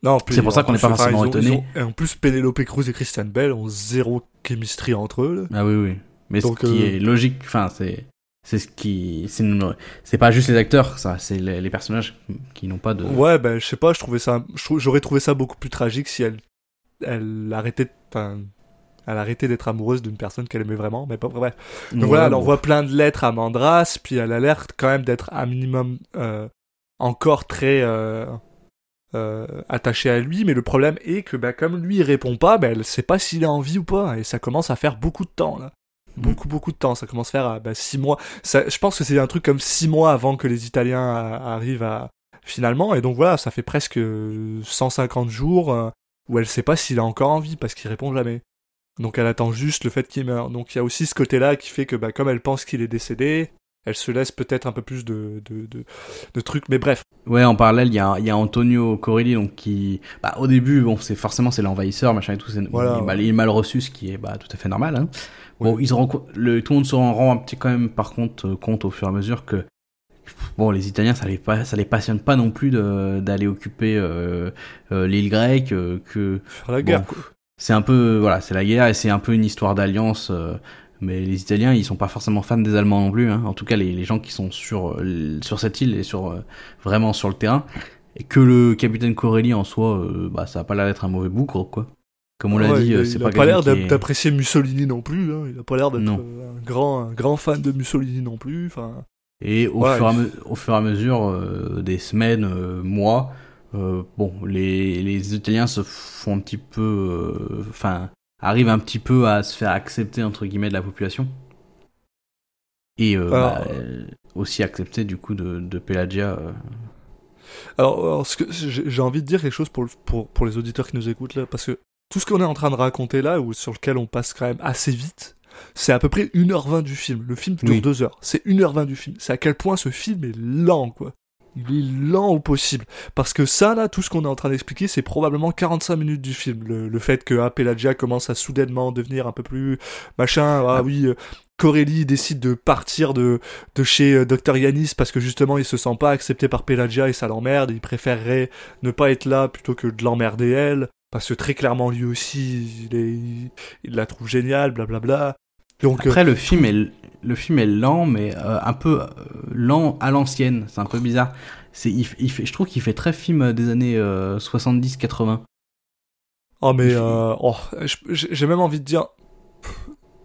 Non, C'est pour ça qu'on n'est pas forcément étonné. Et en plus Penelope Cruz et Christian Bell ont zéro chemistry entre eux. là. Ah oui, oui. Mais Donc, ce qui euh, est logique, enfin, c'est, c'est ce qui, c'est, pas juste les acteurs, ça, c'est les, les personnages qui n'ont pas de. Ouais, ben je sais pas, je trouvais ça, j'aurais trouvé ça beaucoup plus tragique si elle, elle arrêtait, enfin, elle arrêtait d'être amoureuse d'une personne qu'elle aimait vraiment, mais pas bref. Donc Ouais, voilà, elle bon. envoie plein de lettres à Mandras, puis elle a l'air quand même d'être un minimum euh, encore très euh, euh, attachée à lui, mais le problème est que bah, comme lui il répond pas, bah, elle sait pas s'il a envie ou pas, et ça commence à faire beaucoup de temps là. Mm. Beaucoup beaucoup de temps, ça commence à faire bah, six mois. Ça, je pense que c'est un truc comme six mois avant que les Italiens a- arrivent à finalement, et donc voilà, ça fait presque 150 jours euh, où elle sait pas s'il a encore envie parce qu'il répond jamais. Donc elle attend juste le fait qu'il meure. Donc il y a aussi ce côté-là qui fait que bah, comme elle pense qu'il est décédé, elle se laisse peut-être un peu plus de, de, de, de trucs. Mais bref, Ouais, en parallèle, il y a, il y a Antonio Corelli, donc qui, bah, au début, bon, c'est forcément c'est l'envahisseur, machin et tout, Voilà, il, est mal, ouais. il est mal reçu, ce qui est bah, tout à fait normal. Hein. Bon, ils le, tout le monde se rend un petit quand même, par contre, euh, compte au fur et à mesure que, bon, les Italiens, ça les, pas, ça les passionne pas non plus d'aller occuper euh, euh, l'île grecque, euh, que faire la Bon. guerre. quoi. c'est un peu, voilà, c'est la guerre et c'est un peu une histoire d'alliance. Euh, mais les Italiens, ils sont pas forcément fans des Allemands non plus. Hein. En tout cas, les, les gens qui sont sur euh, sur cette île et sur euh, vraiment sur le terrain. Et que le capitaine Corelli en soi, euh, bah ça a pas l'air d'être un mauvais bougre quoi. Comme on l'a dit, il, euh, il c'est a pas, pas l'air est- d'apprécier Mussolini non plus. Hein. Il a pas l'air d'être euh, un grand, un grand fan de Mussolini non plus. Enfin, Et au, Ouais, fur, et à il- me- au fur et à mesure euh, des semaines, euh, mois, euh, bon, les, les Italiens se font un petit peu, euh, enfin, arrivent un petit peu à se faire accepter entre guillemets de la population. Et euh, Alors, bah, aussi accepter du coup de, de Pelagia. euh. Alors, alors, ce que j'ai envie de dire quelque chose pour, pour, pour les auditeurs qui nous écoutent là, parce que tout ce qu'on est en train de raconter là, ou sur lequel on passe quand même assez vite, c'est à peu près 1h20 du film. Le film dure Oui. 2 heures. C'est 1h20 du film. C'est à quel point ce film est lent, quoi. Il est lent au possible. Parce que ça, là, tout ce qu'on est en train d'expliquer, c'est probablement 45 minutes du film. Le, le fait que ah, Pelagia commence à soudainement devenir un peu plus machin. Ah, Ah. oui, euh, Corelli décide de partir de, de chez euh, Dr Yanis parce que justement il se sent pas accepté par Pelagia et ça l'emmerde. Il préférerait ne pas être là plutôt que de l'emmerder elle. Parce que très clairement lui aussi, il, est, il, il la trouve géniale, blablabla. Donc, euh, Après, le film est le film est lent, mais euh, un peu euh, lent à l'ancienne. C'est un peu bizarre. C'est il, fait, je trouve qu'il fait très film des années 70-80. Oh mais Il fait- euh, oh, je- j'ai même envie de dire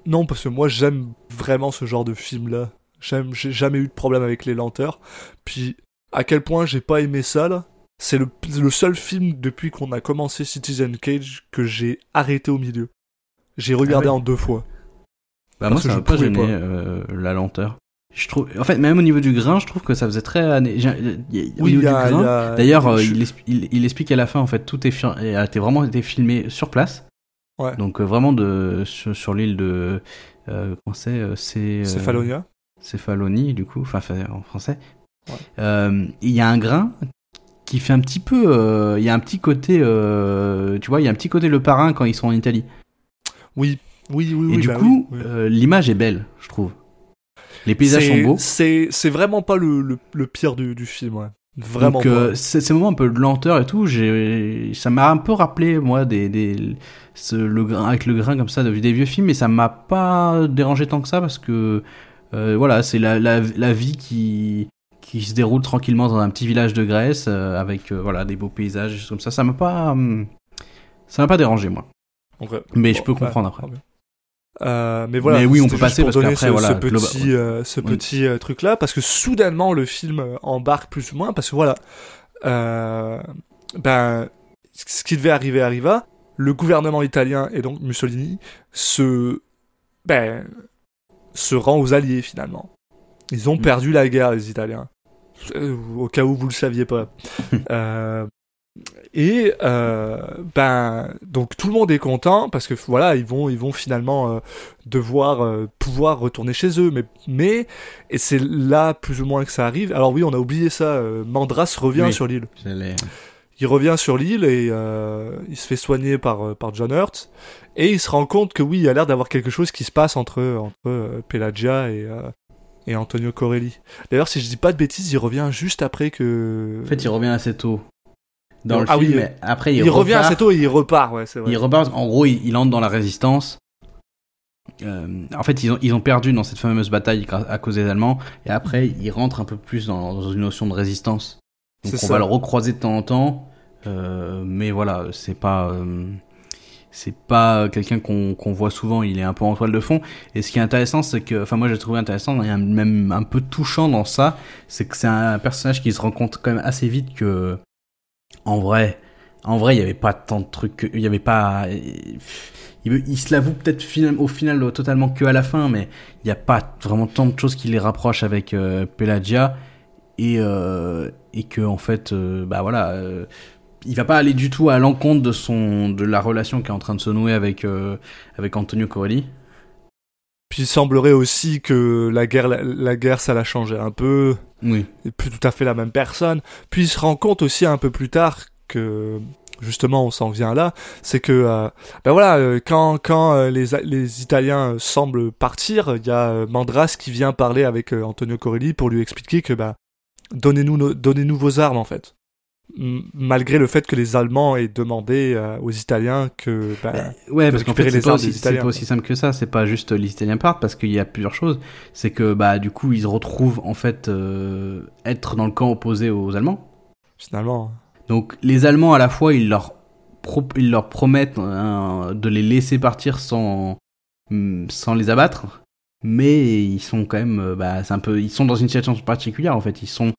non parce que moi j'aime vraiment ce genre de film là. J'aime, j'ai jamais eu de problème avec les lenteurs. Puis à quel point j'ai pas aimé ça là. C'est le, le seul film depuis qu'on a commencé Citizen Cage que j'ai arrêté au milieu. J'ai regardé Ah ouais. en deux fois. Bah Parce moi ça je m'a pas gêné pas. euh, la lenteur. Je trouve, en fait, même au niveau du grain, je trouve que ça faisait très. a- au niveau y a- du grain, a- D'ailleurs, euh, je- il, expli- il, il explique à la fin, en fait, tout est fi- a été vraiment été filmé sur place. Ouais. Donc euh, vraiment de sur, sur l'île de euh, comment c'est c'est Céphalonia. Céphalonie du coup, enfin en français. Ouais. Il y a un grain qui fait un petit peu, il y a un petit côté, tu vois, il y a un petit côté le parrain quand ils sont en Italie. Oui, oui, oui. Et oui, du bah coup, oui, oui. euh, l'image est belle, je trouve. Les paysages sont beaux. C'est, c'est vraiment pas le, le, le pire du, du film, ouais. Vraiment Donc euh, ces, moments un peu de lenteur et tout, j'ai, ça m'a un peu rappelé moi des, des ce, le grain avec le grain comme ça de des vieux films, mais ça m'a pas dérangé tant que ça parce que euh, voilà, c'est la, la, la vie qui qui se déroule tranquillement dans un petit village de Grèce avec voilà des beaux paysages des choses comme ça. Ça m'a pas hum, ça m'a pas dérangé moi. Mais bon, je peux comprendre après. Euh, mais voilà. Mais oui, on peut passer pour parce donner ce, voilà, ce petit, euh, ce Oui. petit euh, truc là, parce que soudainement le film embarque plus ou moins, parce que voilà, euh, ben, ce qui devait arriver arriva. Le gouvernement italien et donc Mussolini se, ben, se rend aux alliés finalement. Ils ont Mm. perdu la guerre les Italiens. Au cas où vous le saviez pas. Euh, et euh, ben donc tout le monde est content parce que voilà ils vont ils vont finalement euh, devoir euh, pouvoir retourner chez eux mais mais et c'est là plus ou moins que ça arrive alors oui on a oublié ça Mandras revient Oui. sur l'île il revient sur l'île et il se fait soigner par par John Hurt et il se rend compte que oui il y a l'air d'avoir quelque chose qui se passe entre entre Pelagia et et Antonio Corelli. D'ailleurs, si je dis pas de bêtises, il revient juste après que. En fait, il revient assez tôt dans le Ah oui, film. mais après, il, il, revient assez tôt et il repart, ouais, c'est vrai. Il repart, en gros, il, il entre dans la résistance. Euh, en fait, ils ont, ils ont perdu dans cette fameuse bataille à cause des Allemands. Et après, ils rentrent un peu plus dans, dans une notion de résistance. Donc, on va le recroiser de temps en temps. Euh, mais voilà, c'est pas, euh, c'est pas quelqu'un qu'on qu'on voit souvent. Il est un peu en toile de fond. Et ce qui est intéressant, c'est que, enfin, moi, j'ai trouvé intéressant, même un peu touchant dans ça, c'est que c'est un personnage qui se rend compte quand même assez vite que, en vrai, en vrai, il y avait pas tant de trucs, il y avait pas, il, se l'avoue peut-être au final totalement que à la fin, mais il n'y a pas vraiment tant de choses qui les rapprochent avec euh, Pelagia et euh, que en fait, euh, bah voilà, euh, il va pas aller du tout à l'encontre de son de la relation qui est en train de se nouer avec euh, avec Antonio Corelli. Puis il semblerait aussi que la guerre, la, la guerre, ça l'a changé un peu. Oui. Plus tout à fait la même personne. Puis il se rend compte aussi un peu plus tard que justement on s'en vient là, c'est que euh, ben voilà euh, quand quand euh, les les Italiens semblent partir, il y a Mandras qui vient parler avec Antonio Corelli pour lui expliquer que bah donnez-nous donnez-nous vos armes en fait. Malgré le fait que les Allemands aient demandé euh, aux Italiens que bah, Ouais, de parce qu'en fait, c'est les pas, aussi, Italiens, pas aussi simple que ça. C'est pas juste les Italiens partent parce qu'il y a plusieurs choses. C'est que bah du coup ils se retrouvent en fait euh, être dans le camp opposé aux Allemands. finalement Donc les Allemands à la fois ils leur pro- ils leur promettent hein, de les laisser partir sans hum, sans les abattre, mais ils sont quand même euh, bah c'est un peu ils sont dans une situation particulière en fait. Ils sont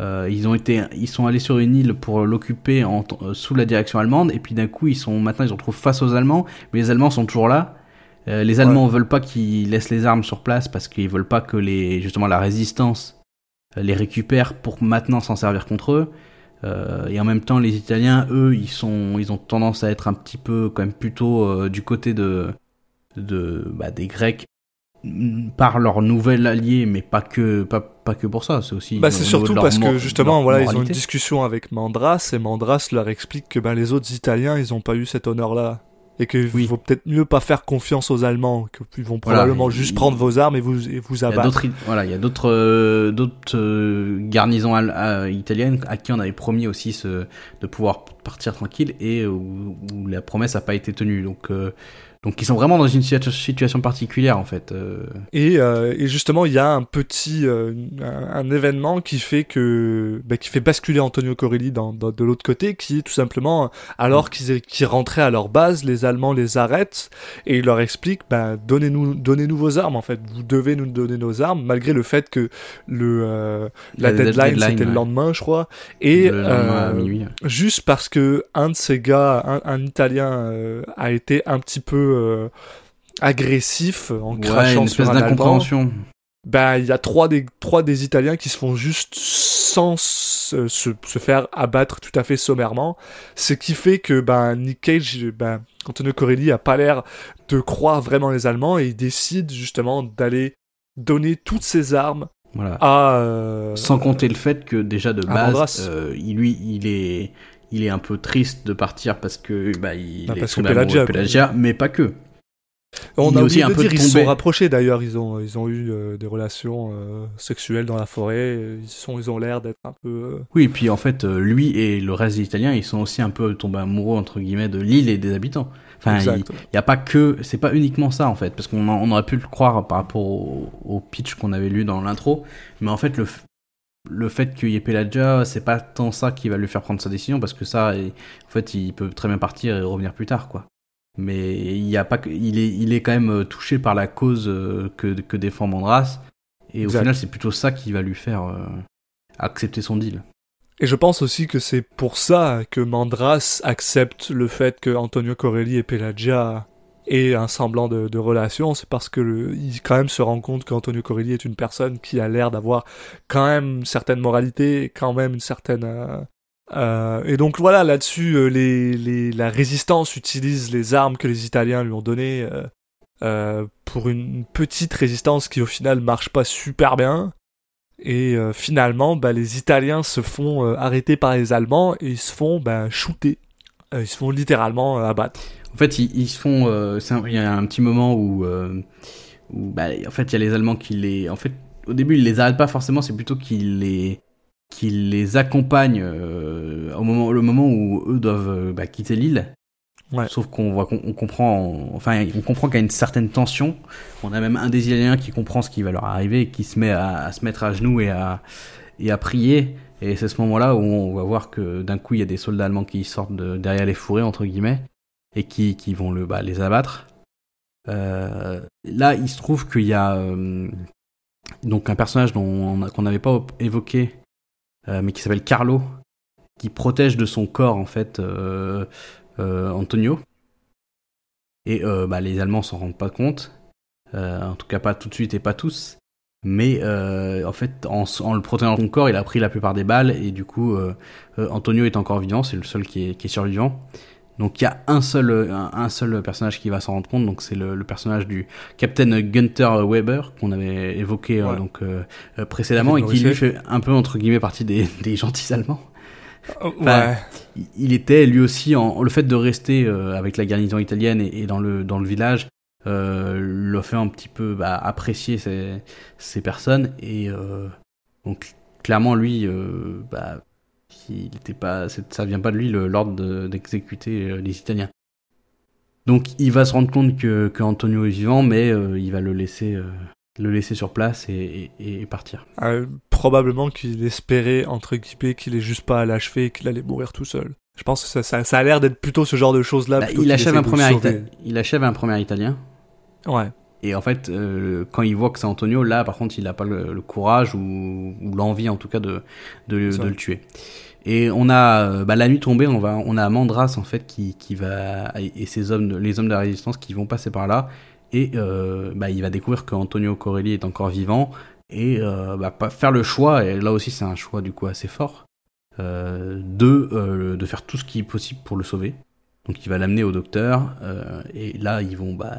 euh, ils ont été ils sont allés sur une île pour l'occuper euh, sous la direction allemande et puis d'un coup ils sont maintenant ils se retrouvent face aux Allemands, mais les Allemands sont toujours là. Euh, les Allemands veulent pas qu'ils laissent les armes sur place parce qu'ils veulent pas que les justement la résistance les récupère pour maintenant s'en servir contre eux. Euh, et en même temps, les Italiens, eux, ils sont, ils ont tendance à être un petit peu quand même plutôt du côté de, de, bah, des Grecs par leur nouvel allié, mais pas que, pas, pas que pour ça. C'est aussi. Bah, c'est surtout parce que justement, voilà, ils ont une discussion avec Mandras et Mandras leur explique que ben, les autres Italiens, ils ont pas eu cet honneur-là. Et qu'il Oui. vaut peut-être mieux pas faire confiance aux Allemands, qu'ils vont Voilà, probablement il- juste prendre vos armes et vous, et vous Il abattre. d'autres, voilà, il y a d'autres, euh, d'autres euh, garnisons euh, italiennes à qui on avait promis aussi ce, de pouvoir partir tranquille et où, où la promesse n'a pas été tenue. Donc, euh, donc ils sont vraiment dans une situa- situation particulière en fait. euh. Et, euh, et justement, il y a un petit euh, un, un événement qui fait que bah, qui fait basculer Antonio Corelli dans, dans- de l'autre côté, qui est tout simplement alors qu'ils qu'ils rentraient à leur base, les Allemands les arrêtent et ils leur expliquent bah, donnez-nous donnez-nous vos armes en fait, vous devez nous donner nos armes malgré le fait que le la, La deadline, deadline, c'était le lendemain, je crois, et juste parce que un de ces gars, un, un Italien, a été un petit peu euh, agressif en Ouais, crachant une espèce d'incompréhension. Ben, il y a trois des, trois des Italiens qui se font juste sans se, se, faire abattre tout à fait sommairement. Ce qui fait que, ben, Nick Cage, ben, Antonio Corelli a pas l'air de croire vraiment les Allemands et il décide justement d'aller donner toutes ses armes Voilà. à, euh, Sans compter le fait que déjà de base, euh, il, lui, il est, il est un peu triste de partir parce que bah, il Bah, est tombé que Pelagia, mais pas que. On il est a aussi un de peu dire, ils se sont rapprochés d'ailleurs, ils ont, ils ont eu euh, des relations euh, sexuelles dans la forêt, ils, sont, ils ont l'air d'être un peu... euh, Oui, et puis en fait, lui et le reste des Italiens, ils sont aussi un peu tombés amoureux entre guillemets de l'île et des habitants. Enfin, il n'y a pas que, c'est pas uniquement ça en fait, parce qu'on on aurait pu le croire par rapport au, au pitch qu'on avait lu dans l'intro, mais en fait le le fait qu'il y ait Pelagia, c'est pas tant ça qui va lui faire prendre sa décision, parce que ça, en fait, il peut très bien partir et revenir plus tard, quoi. Mais il y a pas il est, il est quand même euh, touché par la cause euh, que, que défend Mandras, et Exact. au final, c'est plutôt ça qui va lui faire euh, accepter son deal. Et je pense aussi que c'est pour ça que Mandras accepte le fait que Antonio Corelli et Pelagia aient un semblant de, de relation, c'est parce que le- il quand même se rend compte qu'Antonio Corelli est une personne qui a l'air d'avoir quand même une certaine moralité, quand même une certaine... euh, euh, et donc voilà, là-dessus, euh, les, les, la résistance utilise les armes que les Italiens lui ont données euh, euh, pour une petite résistance qui au final marche pas super bien. Et euh, finalement, bah, les Italiens se font arrêter par les Allemands et ils se font bah, shooter. Ils se font littéralement abattre. En fait, ils, ils se font. euh, Il y a un petit moment où, euh, où bah, en fait, il y a les Allemands qui les. En fait, au début, ils les arrêtent pas forcément. C'est plutôt qu'ils les qu'ils les accompagnent euh, au moment le moment où eux doivent euh, bah, quitter l'île. Ouais. Sauf qu'on voit qu'on on comprend, enfin, on comprend qu'il y a une certaine tension. On a même un des Italiens qui comprend ce qui va leur arriver et qui se met à, à se mettre à genoux et à et à prier. Et c'est ce moment-là où on va voir que d'un coup il y a des soldats allemands qui sortent de derrière les fourrés entre guillemets et qui, qui vont le, bah, les abattre. Euh, là, il se trouve qu'il y a euh, donc un personnage qu'on n'avait pas évoqué, euh, mais qui s'appelle Carlo, qui protège de son corps en fait Antonio. Et bah, les Allemands s'en rendent pas compte, en tout cas pas tout de suite et pas tous. Mais en fait, en, en le protégeant de son corps, il a pris la plupart des balles et du coup, Antonio est encore vivant, c'est le seul qui est, qui est survivant. Donc il y a un seul, un, un seul personnage qui va s'en rendre compte, donc c'est le, le personnage du Captain Gunther Weber qu'on avait évoqué euh, donc euh, précédemment et qui lui fait un peu entre guillemets partie des, des gentils allemands. ouais. Enfin, Il- Il était lui aussi en le fait de rester euh, avec la garnison italienne et, et dans le dans le village euh, le fait un petit peu bah, apprécier ces, ces personnes et euh, donc clairement lui euh, bah il était pas ça vient pas de lui l'ordre de- d'exécuter euh, les Italiens. Donc il va se rendre compte que, que Antonio est vivant mais euh, il va le laisser euh, le laisser sur place et, et- et partir. Euh, probablement qu'il espérait, entre guillemets, qu'il est juste pas à l'achever et qu'il allait mourir tout seul. Je pense que ça, ça, ça a l'air d'être plutôt ce genre de choses-là. Bah, il qu'il achève un premier il achève un premier Italien Ouais. Et en fait, euh, quand il voit que c'est Antonio, là, par contre, il n'a pas le, le courage ou, ou l'envie, en tout cas, de, de, le tuer. Et on a, euh, bah, la nuit tombée, on va, on a Mandras, en fait, qui, qui va, et ses hommes, les hommes de la résistance qui vont passer par là. Et euh, bah, il va découvrir qu'Antonio Corelli est encore vivant. Et euh, bah, faire le choix, et là aussi, c'est un choix, du coup, assez fort, euh, de, euh, de faire tout ce qui est possible pour le sauver. Donc il va l'amener au docteur, euh, et là, ils vont, bah,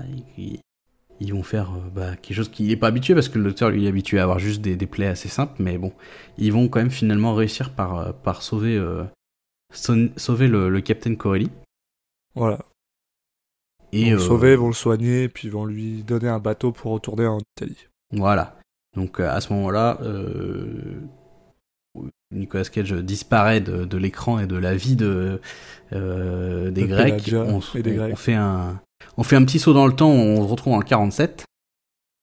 ils vont faire euh, bah, quelque chose qu'il n'est pas habitué parce que le docteur lui est habitué à avoir juste des, des plaies assez simples, mais bon, ils vont quand même finalement réussir par, euh, par sauver, euh, sauver le, le Captain Corelli. Voilà. Et Ils vont le sauver, vont le soigner, puis ils vont lui donner un bateau pour retourner en Italie. Voilà. Donc à ce moment-là, euh, Nicolas Cage disparaît de, de l'écran et de la vie de, euh, des De Grecs. On, et des on- Grecs. on fait un, on fait un petit saut dans le temps, on se retrouve en 47.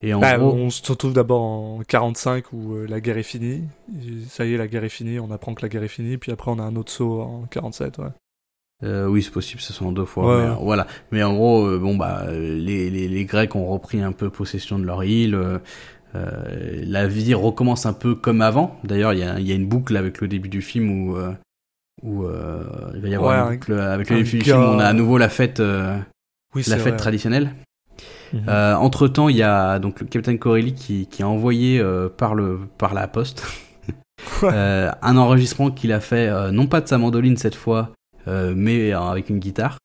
Et en Bah, gros, On se retrouve d'abord en 45 où euh, la guerre est finie. Et ça y est, la guerre est finie, on apprend que la guerre est finie, puis après on a un autre saut en 47. Ouais. Euh, oui, c'est possible, ce sont deux fois. Ouais, mais, euh, voilà. Mais en gros, euh, bon bah, les, les, les Grecs ont repris un peu possession de leur île. la vie recommence un peu comme avant. D'ailleurs, il y a, il y a une boucle avec le début du film où où il va y avoir Ouais, une un- boucle avec le début du film. où On a à nouveau la fête, Oui, la fête vrai. traditionnelle. Mhm. Euh, entre temps, il y a donc le capitaine Corelli qui, qui a envoyé euh, par le par la poste euh, un enregistrement qu'il a fait, non pas de sa mandoline cette fois, mais avec une guitare.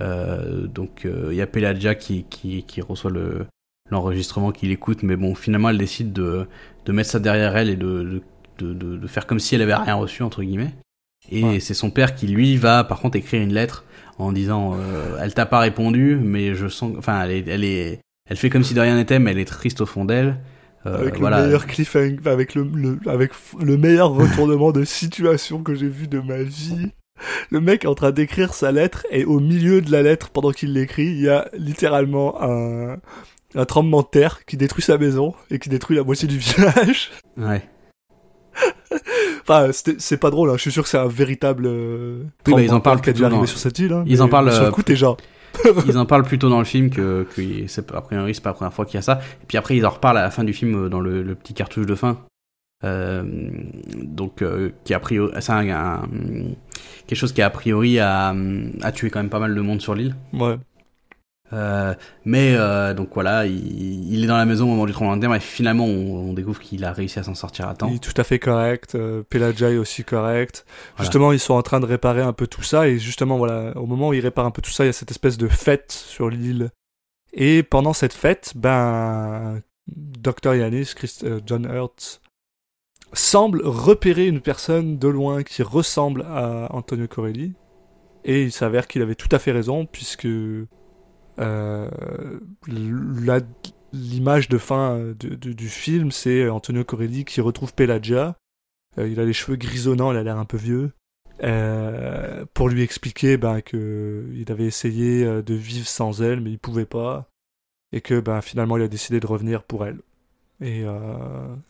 Donc il y a Pelagia qui, qui, qui reçoit le l'enregistrement, qui l'écoute, mais bon, finalement elle décide de, de mettre ça derrière elle et de, de, de, de- de faire comme si elle avait rien reçu entre guillemets. Et Ouais. c'est son père qui lui va par contre écrire une lettre en disant euh, elle t'a pas répondu, mais je sens, enfin elle est, elle est, elle fait comme si de rien n'était, mais elle est triste au fond d'elle. Euh, avec voilà. le meilleur cliffhanger, avec le, le- avec le meilleur retournement de situation que j'ai vu de ma vie. Le mec est en train d'écrire sa lettre et au milieu de la lettre, pendant qu'il l'écrit, il y a littéralement un, un tremblement de terre qui détruit sa maison et qui détruit la moitié du village. Ouais. Enfin, c'est pas drôle, hein. je suis sûr que c'est un véritable euh, Oui, bah, ils en parlent plutôt dans- sur cette île. hein, Ils en parlent, Sur le euh, coup, déjà. Ils en parlent plutôt dans le film que, que c'est a priori c'est pas la première fois qu'il y a ça. Et puis après ils en reparlent à la fin du film euh, dans le, le petit cartouche de fin. Euh, donc euh, qui a priori c'est un, un- quelque chose qui a priori a, a tué quand même pas mal de monde sur l'île. Ouais. Euh, mais euh, donc voilà, il, il est dans la maison au moment du tremblement de terre, et finalement on, on découvre qu'il a réussi à s'en sortir à temps. Il est tout à fait correct. Euh, Pelagia est aussi correct. Voilà. Justement, ils sont en train de réparer un peu tout ça. Et justement, voilà, au moment où ils réparent un peu tout ça, il y a cette espèce de fête sur l'île. Et pendant cette fête, ben, Dr. Yanis, Christ- John Hurt, semble repérer une personne de loin qui ressemble à Antonio Corelli. Et il s'avère qu'il avait tout à fait raison, puisque l'image de fin euh, du film, c'est Antonio Corelli qui retrouve Pelagia. Euh, il a les cheveux grisonnants, il a l'air un peu vieux. Euh, pour lui expliquer ben, que il avait essayé euh, de vivre sans elle, mais il pouvait pas. Et que ben, finalement, il a décidé de revenir pour elle. Et, euh,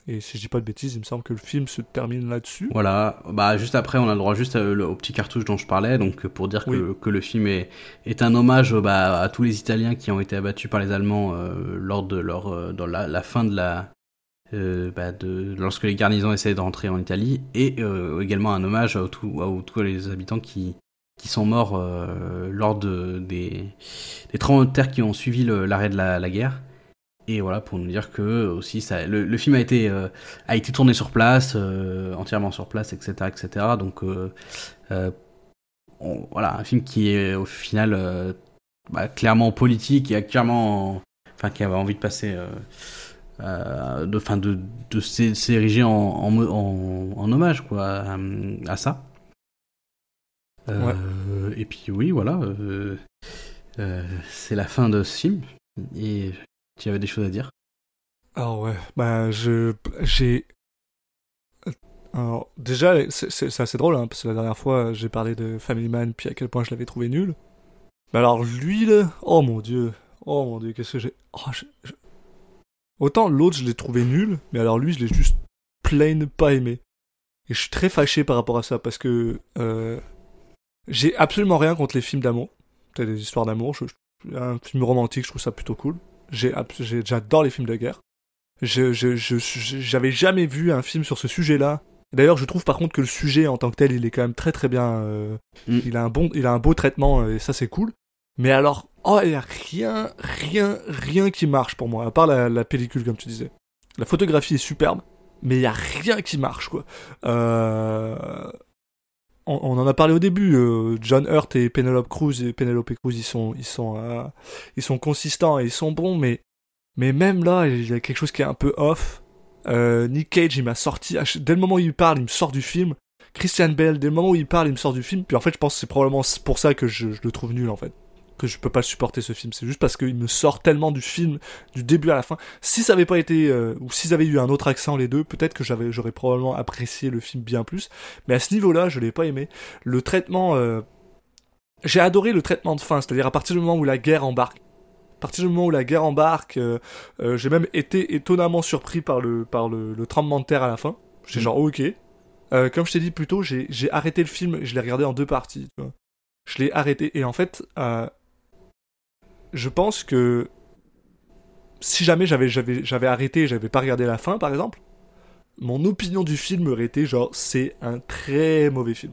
et si je dis pas de bêtises, il me semble que le film se termine là-dessus. Voilà, bah juste après on a le droit juste au petit cartouche dont je parlais, donc pour dire que, Oui. que le film est, est un hommage bah, à tous les Italiens qui ont été abattus par les Allemands euh, lors de leur euh, dans la, la fin de la bah, de lorsque les garnisons essayaient de rentrer en Italie et également un hommage à, tout- à tous les habitants qui qui sont morts lors de des des tremblements de terre qui ont suivi l'arrêt de la, la guerre. Et voilà pour nous dire que aussi ça, le, le film a été euh, a été tourné sur place, euh, entièrement sur place, etc., etc. Donc euh, euh, on- voilà un film qui est au final euh, bah, clairement politique et clairement, enfin qui avait envie de passer, euh, euh, de, fin de de s'é- s'ériger en, en, mo- en, en hommage quoi à, à ça. Euh, Et puis oui voilà, euh, euh, c'est la fin de ce film et tu avais des choses à dire? Ah ouais, bah je j'ai alors déjà c'est assez drôle hein, parce que la dernière fois j'ai parlé de Family Man puis à quel point je l'avais trouvé nul. Mais alors lui là, oh mon dieu, oh mon dieu, qu'est-ce que j'ai oh, Autant l'autre je l'ai trouvé nul, mais alors lui je l'ai juste plain pas aimé. Et je suis très fâché par rapport à ça parce que euh, j'ai absolument rien contre les films d'amour. Des histoires d'amour, un film romantique, je trouve ça plutôt cool. J'adore les films de guerre. Je, je, j'avais jamais vu un film sur ce sujet-là. D'ailleurs, je trouve par contre que le sujet en tant que tel, il est quand même très très bien. euh, Mm. Il a un bon, il a un beau traitement euh, et ça c'est cool. Mais alors, oh, il y a rien, rien, rien qui marche pour moi à part la, la pellicule comme tu disais. La photographie est superbe, mais il y a rien qui marche quoi. Euh, On, en a parlé au début. euh, John Hurt et Penelope Cruz Penelope Cruz, ils sont, ils sont, euh, ils sont consistants et ils sont bons, mais mais même là, il y a quelque chose qui est un peu off. Euh, Nick Cage, il m'a sorti. Dès le moment où il parle, il me sort du film. Christian Bale, dès le moment où il parle, il me sort du film. Puis en fait, je pense que c'est probablement pour ça que je le trouve nul en fait. Que je peux pas le supporter ce film. C'est juste parce qu'il me sort tellement du film, du début à la fin. Si ça avait pas été. euh, ou s'ils avaient eu un autre accent les deux, peut-être que j'avais, j'aurais probablement apprécié le film bien plus. Mais à ce niveau-là, je l'ai pas aimé. Le traitement. euh, J'ai adoré le traitement de fin, c'est-à-dire à partir du moment où la guerre embarque. À partir du moment où la guerre embarque, euh, euh, j'ai même été étonnamment surpris par le, par le, le tremblement de terre à la fin. J'étais Mm. genre, ok. Euh, comme je t'ai dit plus tôt, j'ai j'ai arrêté le film je l'ai regardé en deux parties. tu vois. Je l'ai arrêté. Et en fait, je pense que si jamais j'avais j'avais j'avais arrêté et j'avais pas regardé la fin, par exemple, mon opinion du film aurait été genre, c'est un très mauvais film.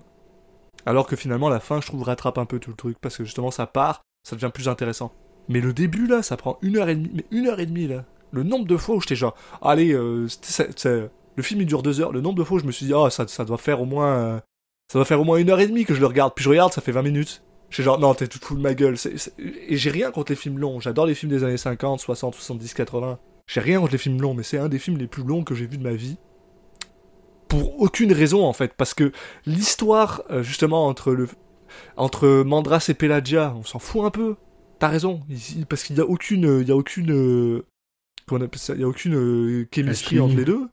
Alors que finalement, la fin, je trouve, rattrape un peu tout le truc parce que justement, ça part, ça devient plus intéressant. Mais le début, là, ça prend une heure et demie. Mais une heure et demie, là. Le nombre de fois où j'étais genre, allez, euh, c'est- le film il dure deux heures. Le nombre de fois où je me suis dit, oh, ça, ça doit faire au moins, euh, ça doit faire au moins une heure et demie que je le regarde. Puis je regarde, ça fait 20 minutes. Je suis genre, non, t'es tout fou de ma gueule. Et j'ai rien contre les films longs. J'adore les films des années 50, 60, 70, 80. J'ai rien contre les films longs, mais c'est un des films les plus longs que j'ai vu de ma vie. Pour aucune raison, en fait. Parce que l'histoire, euh, justement, entre le. entre Mandras et Pelagia, on s'en fout un peu. T'as raison, parce qu'il y a aucune, il y a aucune, euh, comment on appelle ça, il y a aucune euh, chemistry Alchimie. entre les deux.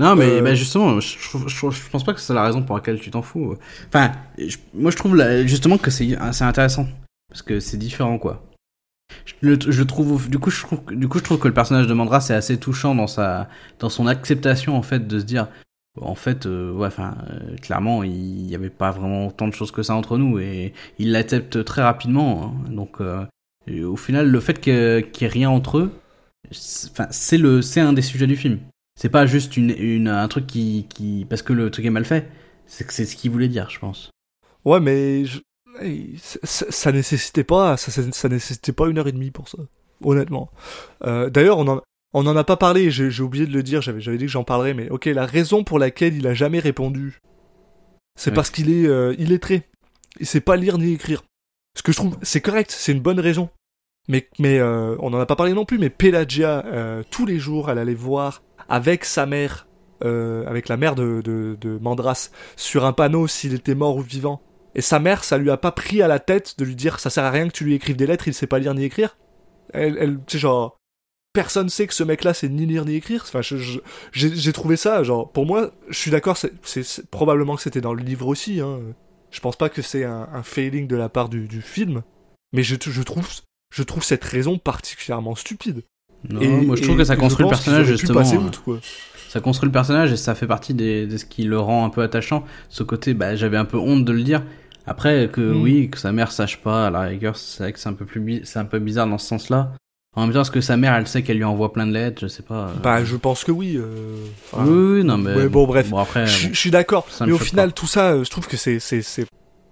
Non, mais Euh, bah, justement, je, je, je- je pense pas que c'est la raison pour laquelle tu t'en fous. Enfin, je- moi je trouve là, justement que c'est intéressant parce que c'est différent quoi. Je, le- je trouve, du coup, je trouve, du coup, je trouve que le personnage de Mandra c'est assez touchant dans sa, dans son acceptation en fait de se dire, en fait, euh, ouais, enfin, euh, clairement, il y avait pas vraiment autant de choses que ça entre nous et il l'accepte très rapidement. hein. donc, au final, le fait qu'il n'y ait rien entre eux, c'est un des sujets du film. C'est pas juste une, une, un truc qui, qui. Parce que le truc est mal fait. C'est que c'est ce qu'il voulait dire, je pense. Ouais, mais je- ça, ça- nécessitait pas, ça, ça, nécessitait pas une heure et demie pour ça, honnêtement. Euh, D'ailleurs, on en, on en a pas parlé, j'ai oublié de le dire, j'avais dit que j'en parlerais, mais ok, la raison pour laquelle il a jamais répondu, c'est parce qu'il est euh, illettré. Il sait pas lire ni écrire. Ce que je trouve, c'est correct, c'est une bonne raison. Mais, mais euh, on en a pas parlé non plus, mais Pelagia, euh, tous les jours, elle allait voir avec sa mère, euh, avec la mère de, de, de Mandras, sur un panneau s'il était mort ou vivant. Et sa mère, ça lui a pas pris à la tête de lui dire ça sert à rien que tu lui écrives des lettres, il sait pas lire ni écrire. Elle, elle tu sais, genre, personne sait que ce mec-là sait ni lire ni écrire. Enfin, j'ai trouvé ça, genre, pour moi, je suis d'accord, c'est- probablement que c'était dans le livre aussi, hein. Je pense pas que c'est un, failing de la part du, du film, mais je trouve, je trouve cette raison particulièrement stupide. Non, Et- moi je trouve que ça construit le personnage justement. outre, quoi. Ça construit le personnage et ça fait partie des, de ce qui le rend un peu attachant. Ce côté, bah, j'avais un peu honte de le dire. Après, que Mm. oui, que sa mère sache pas, à la rigueur, c'est vrai que c'est un peu plus, bi- c'est un peu bizarre dans ce sens-là. En même temps, est-ce que sa mère, elle sait qu'elle lui envoie plein de lettres, je sais pas. euh. Bah, je pense que oui. euh, enfin, oui, oui, non, mais. ouais, bon, bref. Bon, après, Je, bon. je suis d'accord, mais au final, pas. tout ça, euh, je trouve que c'est c'est c'est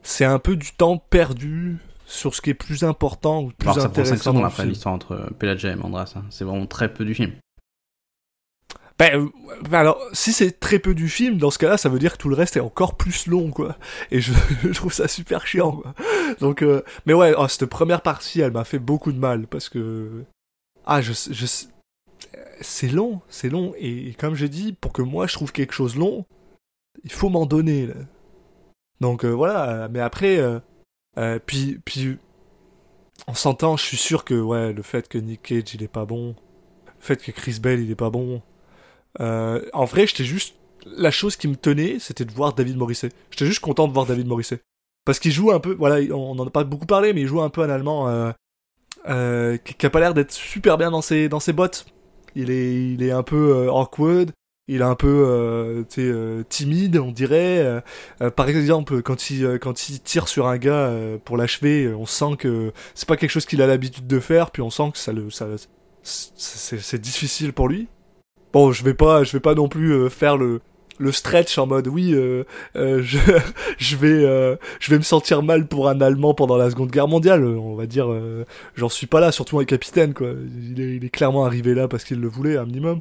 c'est un peu du temps perdu sur ce qui est plus important ou plus Alors, ça prend 5 intéressant secondes dans film. l'histoire entre Pelagia et Mandras. hein. C'est vraiment très peu du film. Ben, euh, ben alors, si c'est très peu du film, dans ce cas-là, ça veut dire que tout le reste est encore plus long, quoi. Et je, je trouve ça super chiant, quoi. Donc, euh, mais ouais, oh, cette première partie, elle m'a fait beaucoup de mal parce que ah, je, je c'est long, c'est long, et, et comme j'ai dit, pour que moi je trouve quelque chose long, il faut m'en donner. Là. Donc euh, voilà, euh, mais après, euh, euh, puis puis on s'entend, je suis sûr que ouais, le fait que Nick Cage il est pas bon, le fait que Chris Bell il est pas bon. Euh, en vrai, j'étais juste la chose qui me tenait, c'était de voir David Morisset. J'étais juste content de voir David Morisset parce qu'il joue un peu, voilà, on en a pas beaucoup parlé, mais il joue un peu un Allemand euh, qui, qui a pas l'air d'être super bien dans ses dans ses bottes. Il est il est un peu awkward. Il est un peu euh, euh, timide, on dirait. Euh, euh, par exemple, quand il, euh, quand il tire sur un gars euh, pour l'achever, on sent que c'est pas quelque chose qu'il a l'habitude de faire, puis on sent que ça le, ça, c'est, difficile pour lui. Bon, je vais pas, je vais pas non plus faire le, le stretch en mode oui, euh, je, je vais, euh, je vais me sentir mal pour un Allemand pendant la Seconde Guerre mondiale. On va dire, j'en suis pas là, surtout un capitaine quoi. Il est, il est clairement arrivé là parce qu'il le voulait un minimum.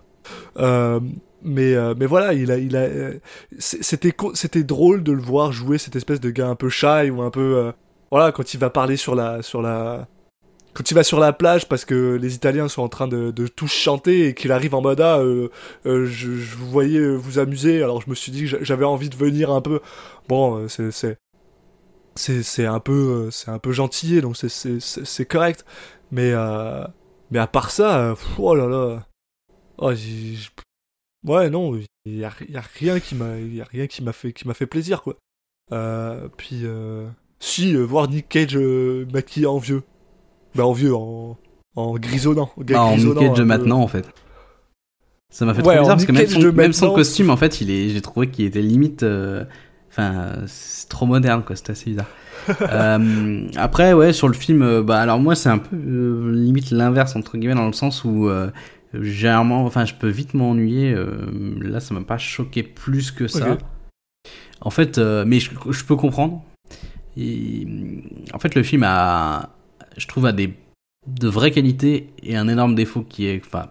Mais euh, mais voilà, il a il a euh, c'était c'était drôle de le voir jouer cette espèce de gars un peu shy ou un peu euh, voilà quand il va parler sur la sur la quand il va sur la plage parce que les Italiens sont en train de, de tous chanter et qu'il arrive en mode ah euh, euh, je, je vous voyais vous amuser. Alors je me suis dit que j'a- j'avais envie de venir un peu. Bon euh, c'est c'est c'est un peu c'est un peu gentillé donc c'est c'est correct. Mais mais à part ça oh là là. Oh j'ai- ouais non il y a, rien qui m'a y a rien qui m'a fait qui m'a fait plaisir quoi euh, puis euh, si euh, voir Nick Cage maquillé en vieux bah en vieux en en grisonnant en Ah, en Nick Cage maintenant, en fait. Ça m'a fait Ouais, trop bizarre parce que même son, même costume, en fait, il est, j'ai trouvé qu'il était limite. Enfin, c'est trop moderne, quoi. C'était assez bizarre. Euh, après, ouais, sur le film, bah alors moi, c'est un peu euh, limite l'inverse entre guillemets dans le sens où euh, généralement, enfin, je peux vite m'ennuyer. euh, là, ça m'a pas choqué plus que ça. En fait, euh, mais je, je peux comprendre. Et, en fait, le film a, je trouve, a des de vraies qualités et un énorme défaut qui est, enfin, de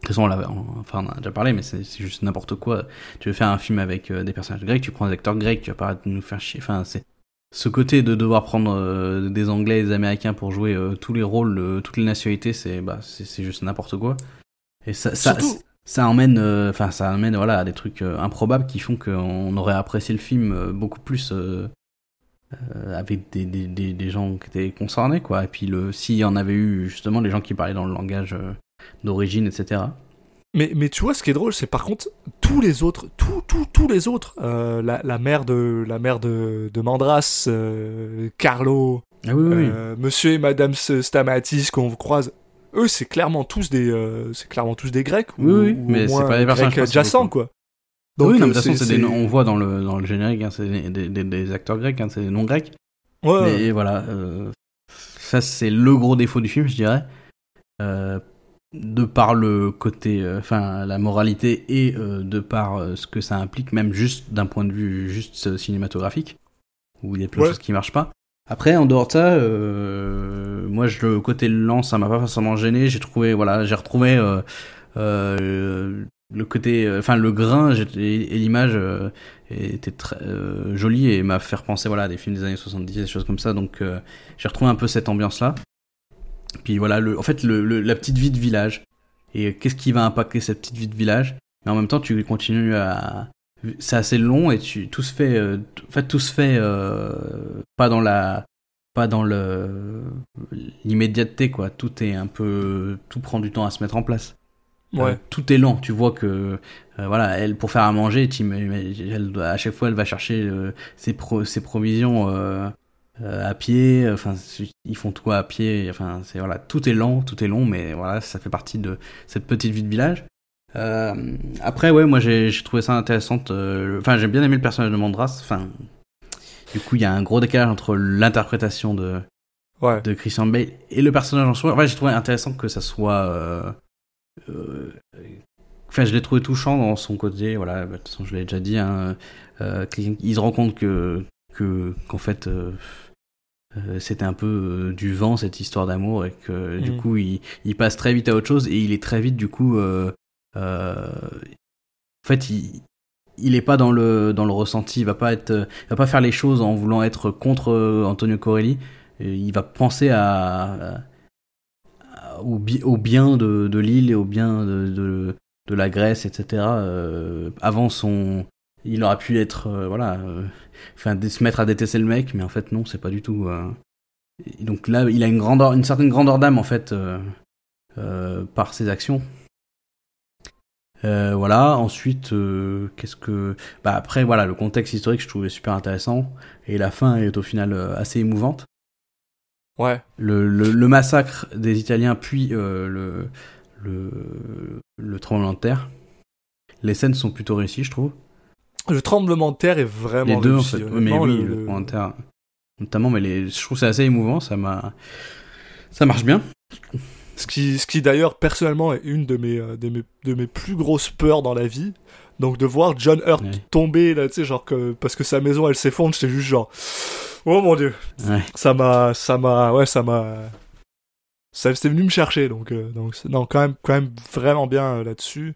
toute façon, on, l'a- on- enfin, on a déjà parlé, mais c'est juste n'importe quoi. Tu veux faire un film avec euh, des personnages grecs, tu prends des acteurs grecs, tu vas pas nous faire chier. Enfin, c'est ce côté de devoir prendre euh, des Anglais et des Américains pour jouer euh, tous les rôles, euh, toutes les nationalités, c'est bah, c'est juste n'importe quoi. Et ça, ça, Surtout- ça emmène, enfin, ça amène voilà à des trucs improbables qui font qu'on aurait apprécié le film beaucoup plus. avec des, des, des, des gens qui étaient concernés, quoi. Et puis, le, s'il y en avait eu, justement, les gens qui parlaient dans le langage d'origine, etc. Mais, mais tu vois, ce qui est drôle, c'est par contre, tous les autres, tous, tous, tous les autres, euh, la, la mère de, la mère de, de Mandras, euh, Carlo, Ah oui, oui, oui. euh, Monsieur et Madame Stamatis qu'on croise, eux, c'est clairement tous des, euh, c'est clairement tous des Grecs. ou- Oui, oui, ou mais c'est pas des personnages adjacents, quoi. oui, non, mais euh, de toute façon, des on voit dans le, dans le générique, hein, c'est des, des, des- des acteurs grecs, hein, c'est des noms grecs. Ouais, Mais voilà, euh, ça c'est le gros défaut du film, je dirais. Euh, de par le côté, euh, enfin la moralité et euh, de par euh, ce que ça implique, même juste d'un point de vue juste cinématographique, où il y a plein de Ouais. choses qui marchent pas. Après, en dehors de ça, moi je, le côté lent, ça m'a pas forcément gêné. J'ai trouvé, voilà, j'ai retrouvé le côté, enfin le grain et, et l'image était très jolie et m'a fait repenser voilà à des films des années 70 des choses comme ça donc j'ai retrouvé un peu cette ambiance là puis voilà le en fait le, le- la petite vie de village et qu'est-ce qui va impacter cette petite vie de village? Mais en même temps tu continues à c'est assez long et tu tout se fait euh, en fait tout se fait euh, pas dans la pas dans le l'immédiateté quoi tout est un peu tout prend du temps à se mettre en place ouais. euh, tout est lent. Tu vois que euh, voilà, elle pour faire à manger, tu elle à chaque fois elle va chercher euh, ses, pro- ses provisions euh, à pied. Enfin, ils font tout à pied. Enfin, c'est voilà, tout est lent, tout est long, mais voilà, ça fait partie de cette petite vie de village. Euh, après, ouais, moi j'ai trouvé ça intéressant. euh, Enfin, j'ai bien aimé le personnage de Mandras. Enfin, du coup, il y a un gros décalage entre l'interprétation de ouais. de Christian Bale et le personnage en soi. Enfin, j'ai trouvé intéressant que ça soit. Enfin, je l'ai trouvé touchant dans son côté. Voilà, bah, de toute façon, je l'ai déjà dit. Hein, euh, qu'il- il se rend compte que que qu'en fait. euh, euh, c'était un peu euh, du vent cette histoire d'amour et que du Mhm. coup il, il passe très vite à autre chose et il est très vite du coup euh, euh, en fait il il est pas dans le dans le ressenti il va pas être euh, il va pas faire les choses en voulant être contre euh, Antonio Corelli il va penser à, à- au, bi- au bien de, de l'île et au bien de, de, de la Grèce etc euh, avant son il aurait pu être euh, voilà euh, enfin de se mettre à détester le mec mais en fait non c'est pas du tout euh. Et donc là il a une grandeur une certaine grandeur d'âme en fait euh, euh, par ses actions euh, voilà ensuite euh, qu'est-ce que bah après voilà le contexte historique je trouvais super intéressant et la fin est au final euh, assez émouvante Ouais. le, le, le massacre des Italiens puis le, le le tremblement de terre les scènes sont plutôt réussies je trouve Le tremblement de terre est vraiment les deux réussi, en fait mais oui le- le, le- tremblement de terre notamment mais les je trouve c'est assez émouvant ça m'a ça marche bien Ce qui, ce qui d'ailleurs personnellement est une de mes, euh, de mes, de mes plus grosses peurs dans la vie. Donc de voir John Hurt Ouais. tomber là, tu sais, genre que parce que sa maison elle s'effondre, j'étais juste genre, oh mon dieu, Ouais. ça m'a, ça m'a, ouais, ça m'a, ça c'est venu me chercher. Donc, euh, donc non, quand même, quand même vraiment bien euh, là-dessus.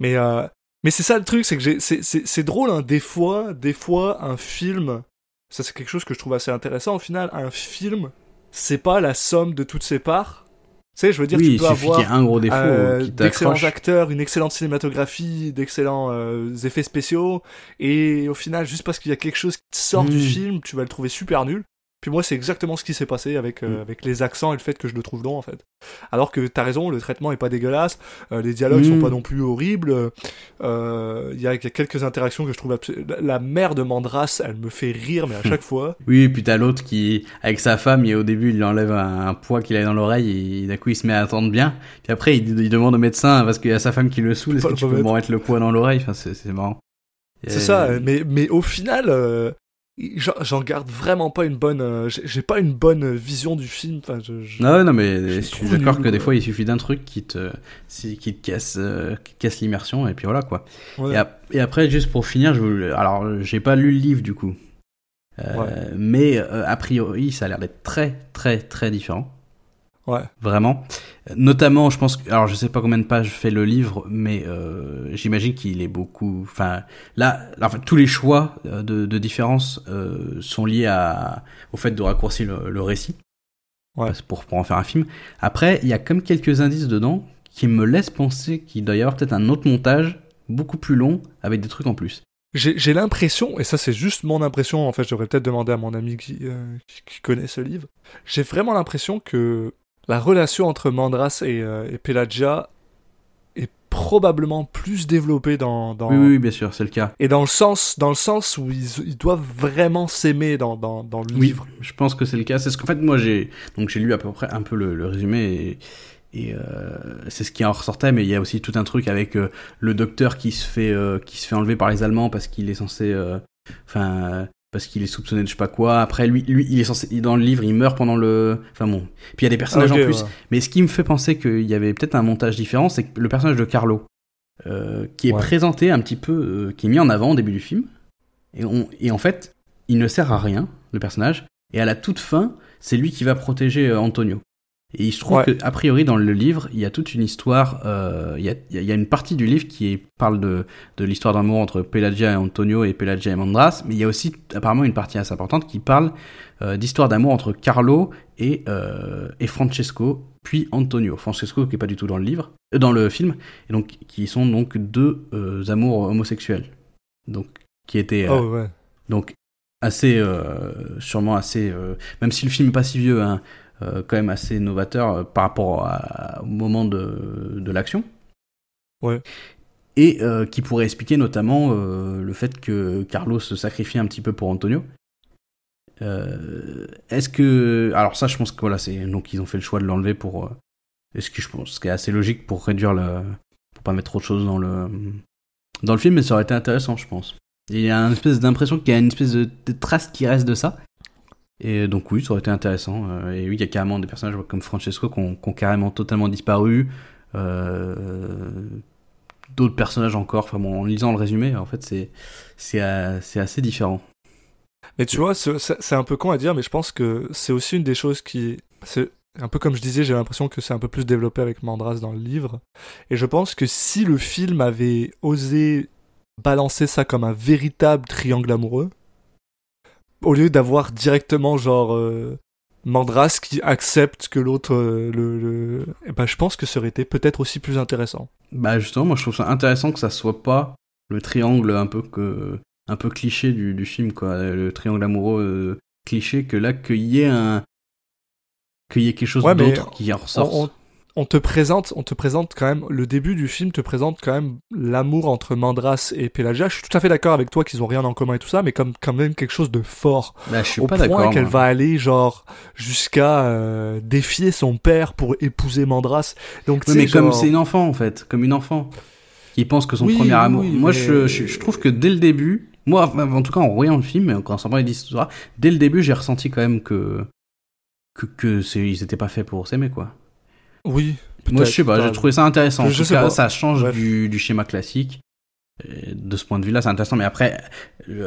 Mais, euh, mais c'est ça le truc, c'est que c'est, drôle, hein, des fois, des fois un film, ça c'est quelque chose que je trouve assez intéressant. Au final, un film, c'est pas la somme de toutes ses parts. Tu sais, je veux dire, oui tu peux avoir y un gros défaut euh, d'excellents acteurs, une excellente cinématographie, d'excellents euh, effets spéciaux, et au final, juste parce qu'il y a quelque chose qui te sort du Mm. film, tu vas le trouver super nul. Puis moi, c'est exactement ce qui s'est passé avec, euh, Mm. avec les accents et le fait que je le trouve long, en fait. Alors que t'as raison, le traitement est pas dégueulasse, euh, les dialogues Mm. sont pas non plus horribles, euh, il y, a, il y a quelques interactions que je trouve la, la mère de Mandras, elle me fait rire, mais à chaque fois. Oui, et puis t'as l'autre qui, avec sa femme, et au début, il lui enlève un, un poids qu'il a dans l'oreille, et d'un coup, il se met à attendre bien. Puis après, il, il demande au médecin, parce qu'il y a sa femme qui le saoule, est-ce que tu peux remettre. me remettre le poids dans l'oreille? Enfin, c'est marrant. C'est ça, mais, mais au final, euh, j'en garde vraiment pas une bonne. euh, j'ai pas une bonne vision du film. Enfin, je, je- Non, non, mais Je suis d'accord que des quoi. fois, il suffit d'un truc qui te, qui te casse, euh, casse l'immersion, et puis voilà, quoi. ouais. Et, ap- et après, juste pour finir, je alors, j'ai pas lu le livre, du coup. Euh, Ouais. Mais, euh, a priori, ça a l'air d'être très, très, très différent. Ouais. Vraiment. Notamment, je pense que, alors je sais pas combien de pages fait le livre, mais euh, j'imagine qu'il est beaucoup. Enfin, là, là, en fait, tous les choix euh, de, de différence euh, sont liés à, au fait de raccourcir le, le récit. Ouais. Pour, pour en faire un film. Après, il y a comme quelques indices dedans qui me laissent penser qu'il doit y avoir peut-être un autre montage beaucoup plus long avec des trucs en plus. j'ai l'impression, et ça c'est juste mon impression, en fait, j'aurais peut-être demandé à mon ami qui, euh, qui, qui connaît ce livre, j'ai vraiment l'impression que la relation entre Mandras et, euh, et Pelagia est probablement plus développée dans, dans Oui, oui, bien sûr, c'est le cas. et dans le sens dans le sens où ils, ils doivent vraiment s'aimer dans, dans, dans le Oui, livre. je pense que c'est le cas. C'est ce qu'en fait, moi, j'ai donc j'ai lu à peu près un peu le, le résumé et, et euh, c'est ce qui en ressortait. Mais il y a aussi tout un truc avec euh, le docteur qui se fait euh, qui se fait enlever par les Allemands parce qu'il est censé, enfin. Parce qu'il est soupçonné de je sais pas quoi. Après, lui, lui, il est censé, dans le livre, il meurt pendant le. Enfin bon. Puis il y a des personnages Ok, en plus. ouais. Mais ce qui me fait penser qu'il y avait peut-être un montage différent, c'est que le personnage de Carlo, euh, qui est Ouais. présenté un petit peu, euh, qui est mis en avant au début du film, et, on, et en fait, il ne sert à rien, le personnage, et à la toute fin, c'est lui qui va protéger euh, Antonio. Et il se trouve Ouais. que, a priori, dans le livre, il y a toute une histoire, euh, il, y a, il y a- il y a une partie du livre qui parle de, de l'histoire d'amour entre Pelagia et Antonio et Pelagia et Mandras, mais il y a aussi apparemment une partie assez importante qui parle euh, d'histoire d'amour entre Carlo et, euh, et Francesco, puis Antonio. Francesco qui est pas du tout dans le livre, euh, dans le film, et donc qui sont donc deux euh, amours homosexuels. Donc qui étaient euh, Oh ouais. donc assez euh, sûrement assez euh, même si le film est pas si vieux hein, quand même assez novateur euh, par rapport à- au moment de, de l'action Ouais. et euh, qui pourrait expliquer notamment euh, le fait que Carlos se sacrifie un petit peu pour Antonio Euh, est-ce que alors ça je pense que voilà c'est donc ils ont fait le choix de l'enlever pour euh, est-ce que je pense ce qui est assez logique pour réduire le pour pas mettre trop de choses dans le dans le film mais ça aurait été intéressant je pense il y a une espèce d'impression qu'il y a une espèce de, de trace qui reste de ça. Et donc oui, ça aurait été intéressant. Euh, Et oui, il y a carrément des personnages comme Francesco qui ont, carrément totalement disparu. Euh, D'autres personnages encore. En lisant le résumé, en fait, c'est c'est euh, assez différent. Mais tu vois, c'est un peu con à dire, mais je pense que c'est aussi une des choses qui. Un peu comme je disais, j'ai l'impression que c'est un peu plus développé avec Mandras dans le livre. Et je pense que si le film avait osé balancer ça comme un véritable triangle amoureux, au lieu d'avoir directement genre. euh, Mandras qui accepte que l'autre euh, le, le... eh ben, je pense que ça aurait été peut-être aussi plus intéressant. Bah justement, moi je trouve ça intéressant que ça soit pas le triangle un peu que un peu cliché du, du film quoi, le triangle amoureux euh, cliché que là qu'il y ait un qu'il y ait quelque chose Ouais, d'autre qui en ressorte. on, on- on te présente, on te présente quand même le début du film te présente quand même l'amour entre Mandras et Pelagia. Je suis tout à fait d'accord avec toi qu'ils ont rien en commun et tout ça, mais comme quand même quelque chose de fort. Bah, je suis Au pas point qu'elle va aller genre jusqu'à euh, défier son père pour épouser Mandras. Donc Oui, mais comme c'est une enfant en fait, comme une enfant qui pense que son Oui, premier amour. oui, moi, mais- je, je, je trouve que dès le début, moi, en tout cas en voyant le film, et quand on parlait d'histoire, dès le début, j'ai ressenti quand même que que, que ils étaient pas faits pour s'aimer quoi. Oui. Moi, je sais pas, j'ai trouvé ça intéressant. En Je- je tout sais cas, ça change du, du schéma classique. Et de ce point de vue-là, c'est intéressant. Mais après,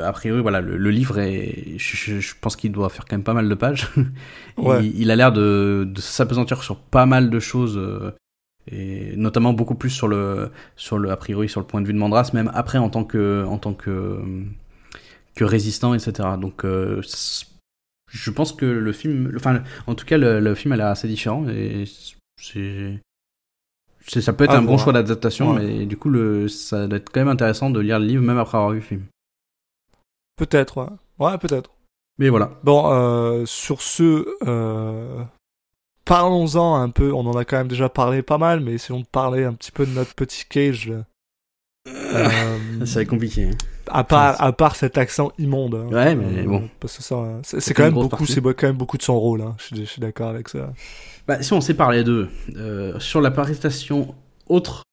a priori, voilà, le, le livre est, je, je- je pense qu'il doit faire quand même pas mal de pages. Ouais. il, il a l'air de, de s'apesantir sur pas mal de choses. euh, et notamment beaucoup plus sur le, sur le, a priori, sur le point de vue de Mandras, même après en tant que, en tant que, que résistant, etc. Donc, euh, je pense que le film, enfin, en tout cas, le, le film a l'air assez différent et c'est, ça peut être À un bon choix d'adaptation, Ouais. mais du coup, le, ça doit être quand même intéressant de lire le livre même après avoir vu le film. Peut-être, ouais. Ouais, peut-être. Mais voilà. Bon, euh, sur ce, euh, parlons-en un peu. On en a quand même déjà parlé pas mal, mais essayons de parler un petit peu de notre petit cage. Euh, Ça va être compliqué. hein. À part, à part cet accent immonde. hein. Ouais, mais bon. Parce que ça, c'est, C'est quand même beaucoup, c'est quand même beaucoup de son rôle. Hein. Je, suis- je suis d'accord avec ça. Bah, si on sépare les deux, euh, sur la prestation autre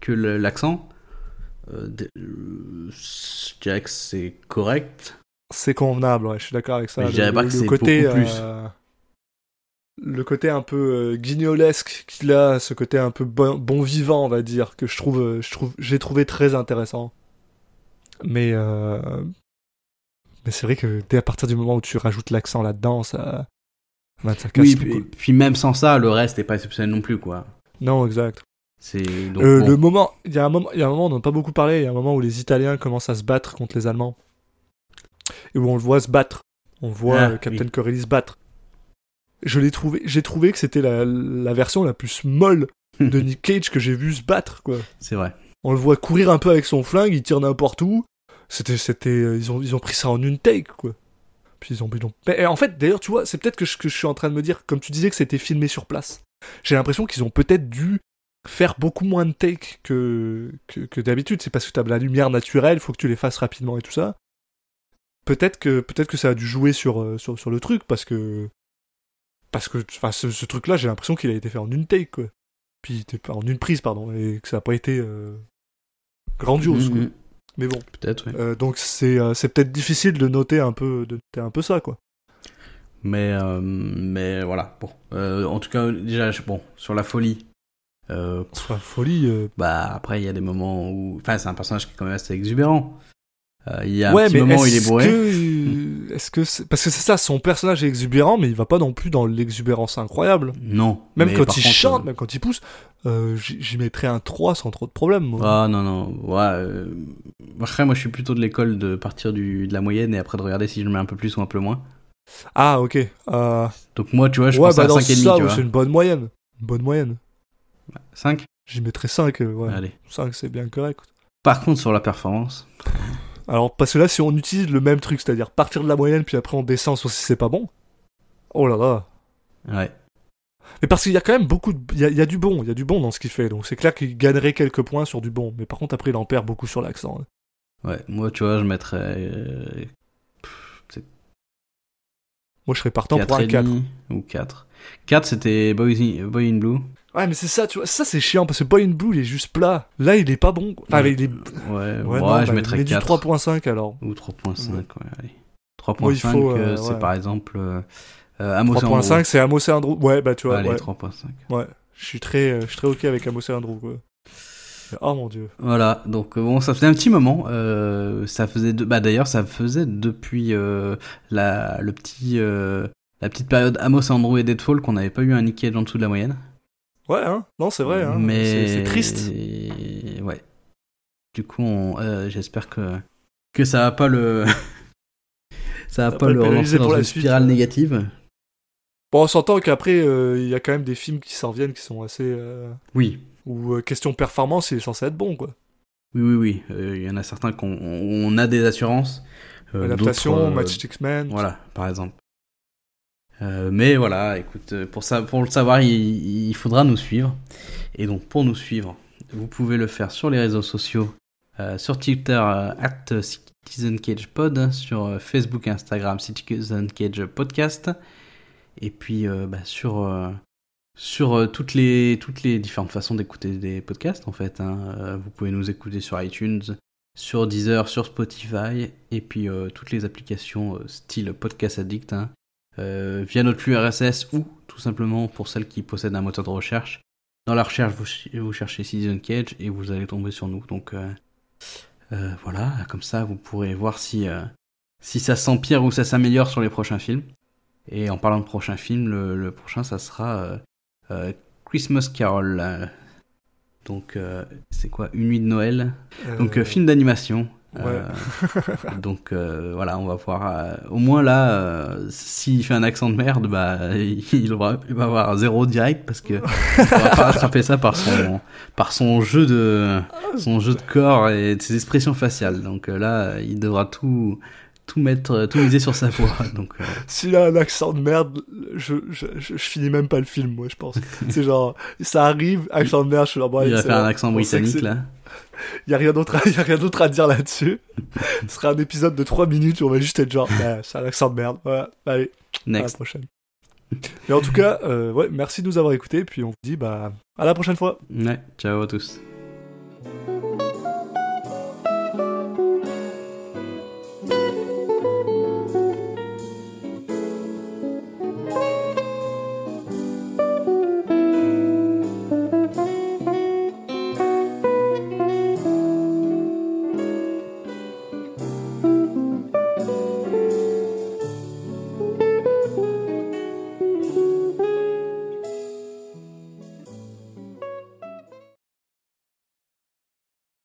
que le- l'accent, euh, de- euh, je dirais que c'est correct. C'est convenable. Ouais, je suis d'accord avec ça. Mais je dirais pas que c'est côté, beaucoup plus. euh, le côté un peu euh, guignolesque qu'il a, ce côté un peu bon, bon vivant, on va dire, que je trouve, euh, je trouve, j'ai trouvé très intéressant. Mais, euh, mais c'est vrai que dès à partir du moment où tu rajoutes l'accent là-dedans, ça, bah, ça casse Oui, tout, puis, même sans ça, le reste n'est pas exceptionnel non plus, quoi. Non, exact. C'est donc Euh, bon. Le moment, il y a un moment, il y a un moment, on n'en a pas beaucoup parlé. Il y a un moment où les Italiens commencent à se battre contre les Allemands et où on le voit se battre. On voit Ah, euh, Captain oui. Corelli se battre. Je l'ai trouvé, j'ai trouvé que c'était la, la version la plus molle de Nick Cage que j'ai vu se battre. Quoi. C'est vrai. On le voit courir un peu avec son flingue, il tire n'importe où. C'était, c'était, euh, ils ont, ils ont pris ça en une take, quoi. Puis ils ont, ils ont... Mais, en fait, d'ailleurs, tu vois, c'est peut-être que je, que je suis en train de me dire, comme tu disais que c'était filmé sur place. J'ai l'impression qu'ils ont peut-être dû faire beaucoup moins de takes que, que, que d'habitude. C'est parce que t'as de la lumière naturelle, faut que tu les fasses rapidement et tout ça. Peut-être que, peut-être que ça a dû jouer sur, euh, sur, sur le truc parce que, parce que, enfin, ce, ce truc-là, j'ai l'impression qu'il a été fait en une take, quoi. Puis, en une prise, pardon, et que ça a pas été euh, grandiose, quoi. Mhm. Mais bon. Peut-être, oui. Euh, donc c'est euh, c'est peut-être difficile de noter un peu de noter un peu ça quoi. Mais, euh, mais voilà. Bon. Euh, en tout cas, déjà, bon, sur la folie. Euh, Soit folie. euh, bah après, il y a des moments où. Enfin, c'est un personnage qui est quand même assez exubérant. Euh, Il y a un ouais petit mais moment où il est est-ce bourré. que est-ce que c'est- parce que c'est ça son personnage est exubérant mais il va pas non plus dans l'exubérance incroyable. Non. Même quand il contre, chante, euh, même quand il pousse, euh, j'y mettrais un 3 sans trop de problème. moi. Ah non, non. Ouais, euh, Après, moi, je suis plutôt de l'école de partir du, de la moyenne et après de regarder si je mets un peu plus ou un peu moins. Ah ok. Euh, Donc moi, tu vois, je ouais pense bah à dans 5,5, ça tu ouais, vois. c'est une bonne moyenne. Une bonne moyenne. 5 J'y mettrais 5 euh, ouais. Allez. 5 c'est bien correct. Par contre, sur la performance, Alors, parce que là, si on utilise le même truc, c'est-à-dire partir de la moyenne, puis après on descend sur si c'est pas bon. Oh là là. ouais. Mais parce qu'il y a quand même beaucoup de... Il y a, il y a du bon, il y a du bon dans ce qu'il fait, donc c'est clair qu'il gagnerait quelques points sur du bon. Mais par contre, après, il en perd beaucoup sur l'accent. hein. Ouais, moi, tu vois, je mettrais euh, Moi, je serais partant pour 4 un 4. ou 4. 4, c'était Boy in Blue. Ouais, mais c'est ça, tu vois. Ça, c'est chiant, parce que Boy in Blue, il est juste plat. Là, il est pas bon. Enfin, Ouais. il est... Ouais, Ouais, ouais, non, je bah, mettrais du 4. 3.5 alors. Ou 3.5, Ouais. ouais, allez. 3.5, Moi, il faut, euh, euh, c'est ouais. par exemple euh, euh, Amos et 3.5, Andrew. c'est Amos et Andrew. Ouais, bah tu vois, Allez, ouais. 3.5. ouais. Je suis très, euh, je suis très ok avec Amos et Andrew, quoi. Oh mon dieu. Voilà, donc euh, bon, ça faisait un petit moment. Euh, ça faisait, de... bah d'ailleurs, ça faisait depuis euh, la, le petit, euh, la petite période Amos, Andrew et Deadfall qu'on n'avait pas eu un Nick Cage en dessous de la moyenne. Ouais, hein. Non, c'est vrai, hein. Mais C'est- triste. Ouais. Du coup, on- euh, j'espère que que ça va pas le ça va pas, pas le relancer dans une suite, spirale ouais. négative. Bon, on s'entend qu'après, euh, il y a quand même des films qui s'en viennent qui sont assez. euh, Oui, euh, question performance, il est censé être bon, quoi. oui, oui, oui. Euh, Il y en a certains qu'on on a des assurances. euh, Adaptation, euh, Matchstick Man. Voilà, par exemple. Euh, mais voilà, écoute, euh, pour, ça, pour le savoir, il, faudra nous suivre. Et donc, pour nous suivre, vous pouvez le faire sur les réseaux sociaux, euh, sur Twitter, at Citizen Cage Pod, sur Facebook Instagram, Citizen Cage Podcast, et puis bah, sur, sur toutes, les, toutes les différentes façons d'écouter des podcasts, en fait. hein. Vous pouvez nous écouter sur iTunes, sur Deezer, sur Spotify, et puis toutes les applications style Podcast Addict, hein, euh, via notre flux RSS ou tout simplement pour celles qui possèdent un moteur de recherche. Dans la recherche, vous, ch- vous cherchez Citizen Cage et vous allez tomber sur nous. Donc euh, euh, voilà, comme ça vous pourrez voir si, si ça s'empire ou ça s'améliore sur les prochains films. Et en parlant de prochains films, le, le prochain ça sera Christmas Carol. Donc c'est quoi? Une nuit de Noël? Donc film d'animation. Ouais. Euh, donc euh, voilà, on va voir. euh, au moins là, s'il fait un accent de merde, bah il va, il va avoir zéro direct parce que on va pas rattraper ça par son par son jeu de son jeu de corps et de ses expressions faciales. Donc là, il devra tout tout mettre, tout miser sur sa voix. Donc euh, S'il a un accent de merde, je, je, je, je finis même pas le film, moi, je pense. c'est genre, ça arrive, accent de merde, je suis là, bon, il va faire un accent britannique c'est- là. Y a rien d'autre à, dire là-dessus. Ce sera un épisode de 3 minutes où on va juste être genre, c'est un accent de merde. Voilà, allez, à la prochaine. Mais en tout cas, euh, ouais, merci de nous avoir écoutés, puis on vous dit, bah, à la prochaine fois. Ouais, ciao à tous.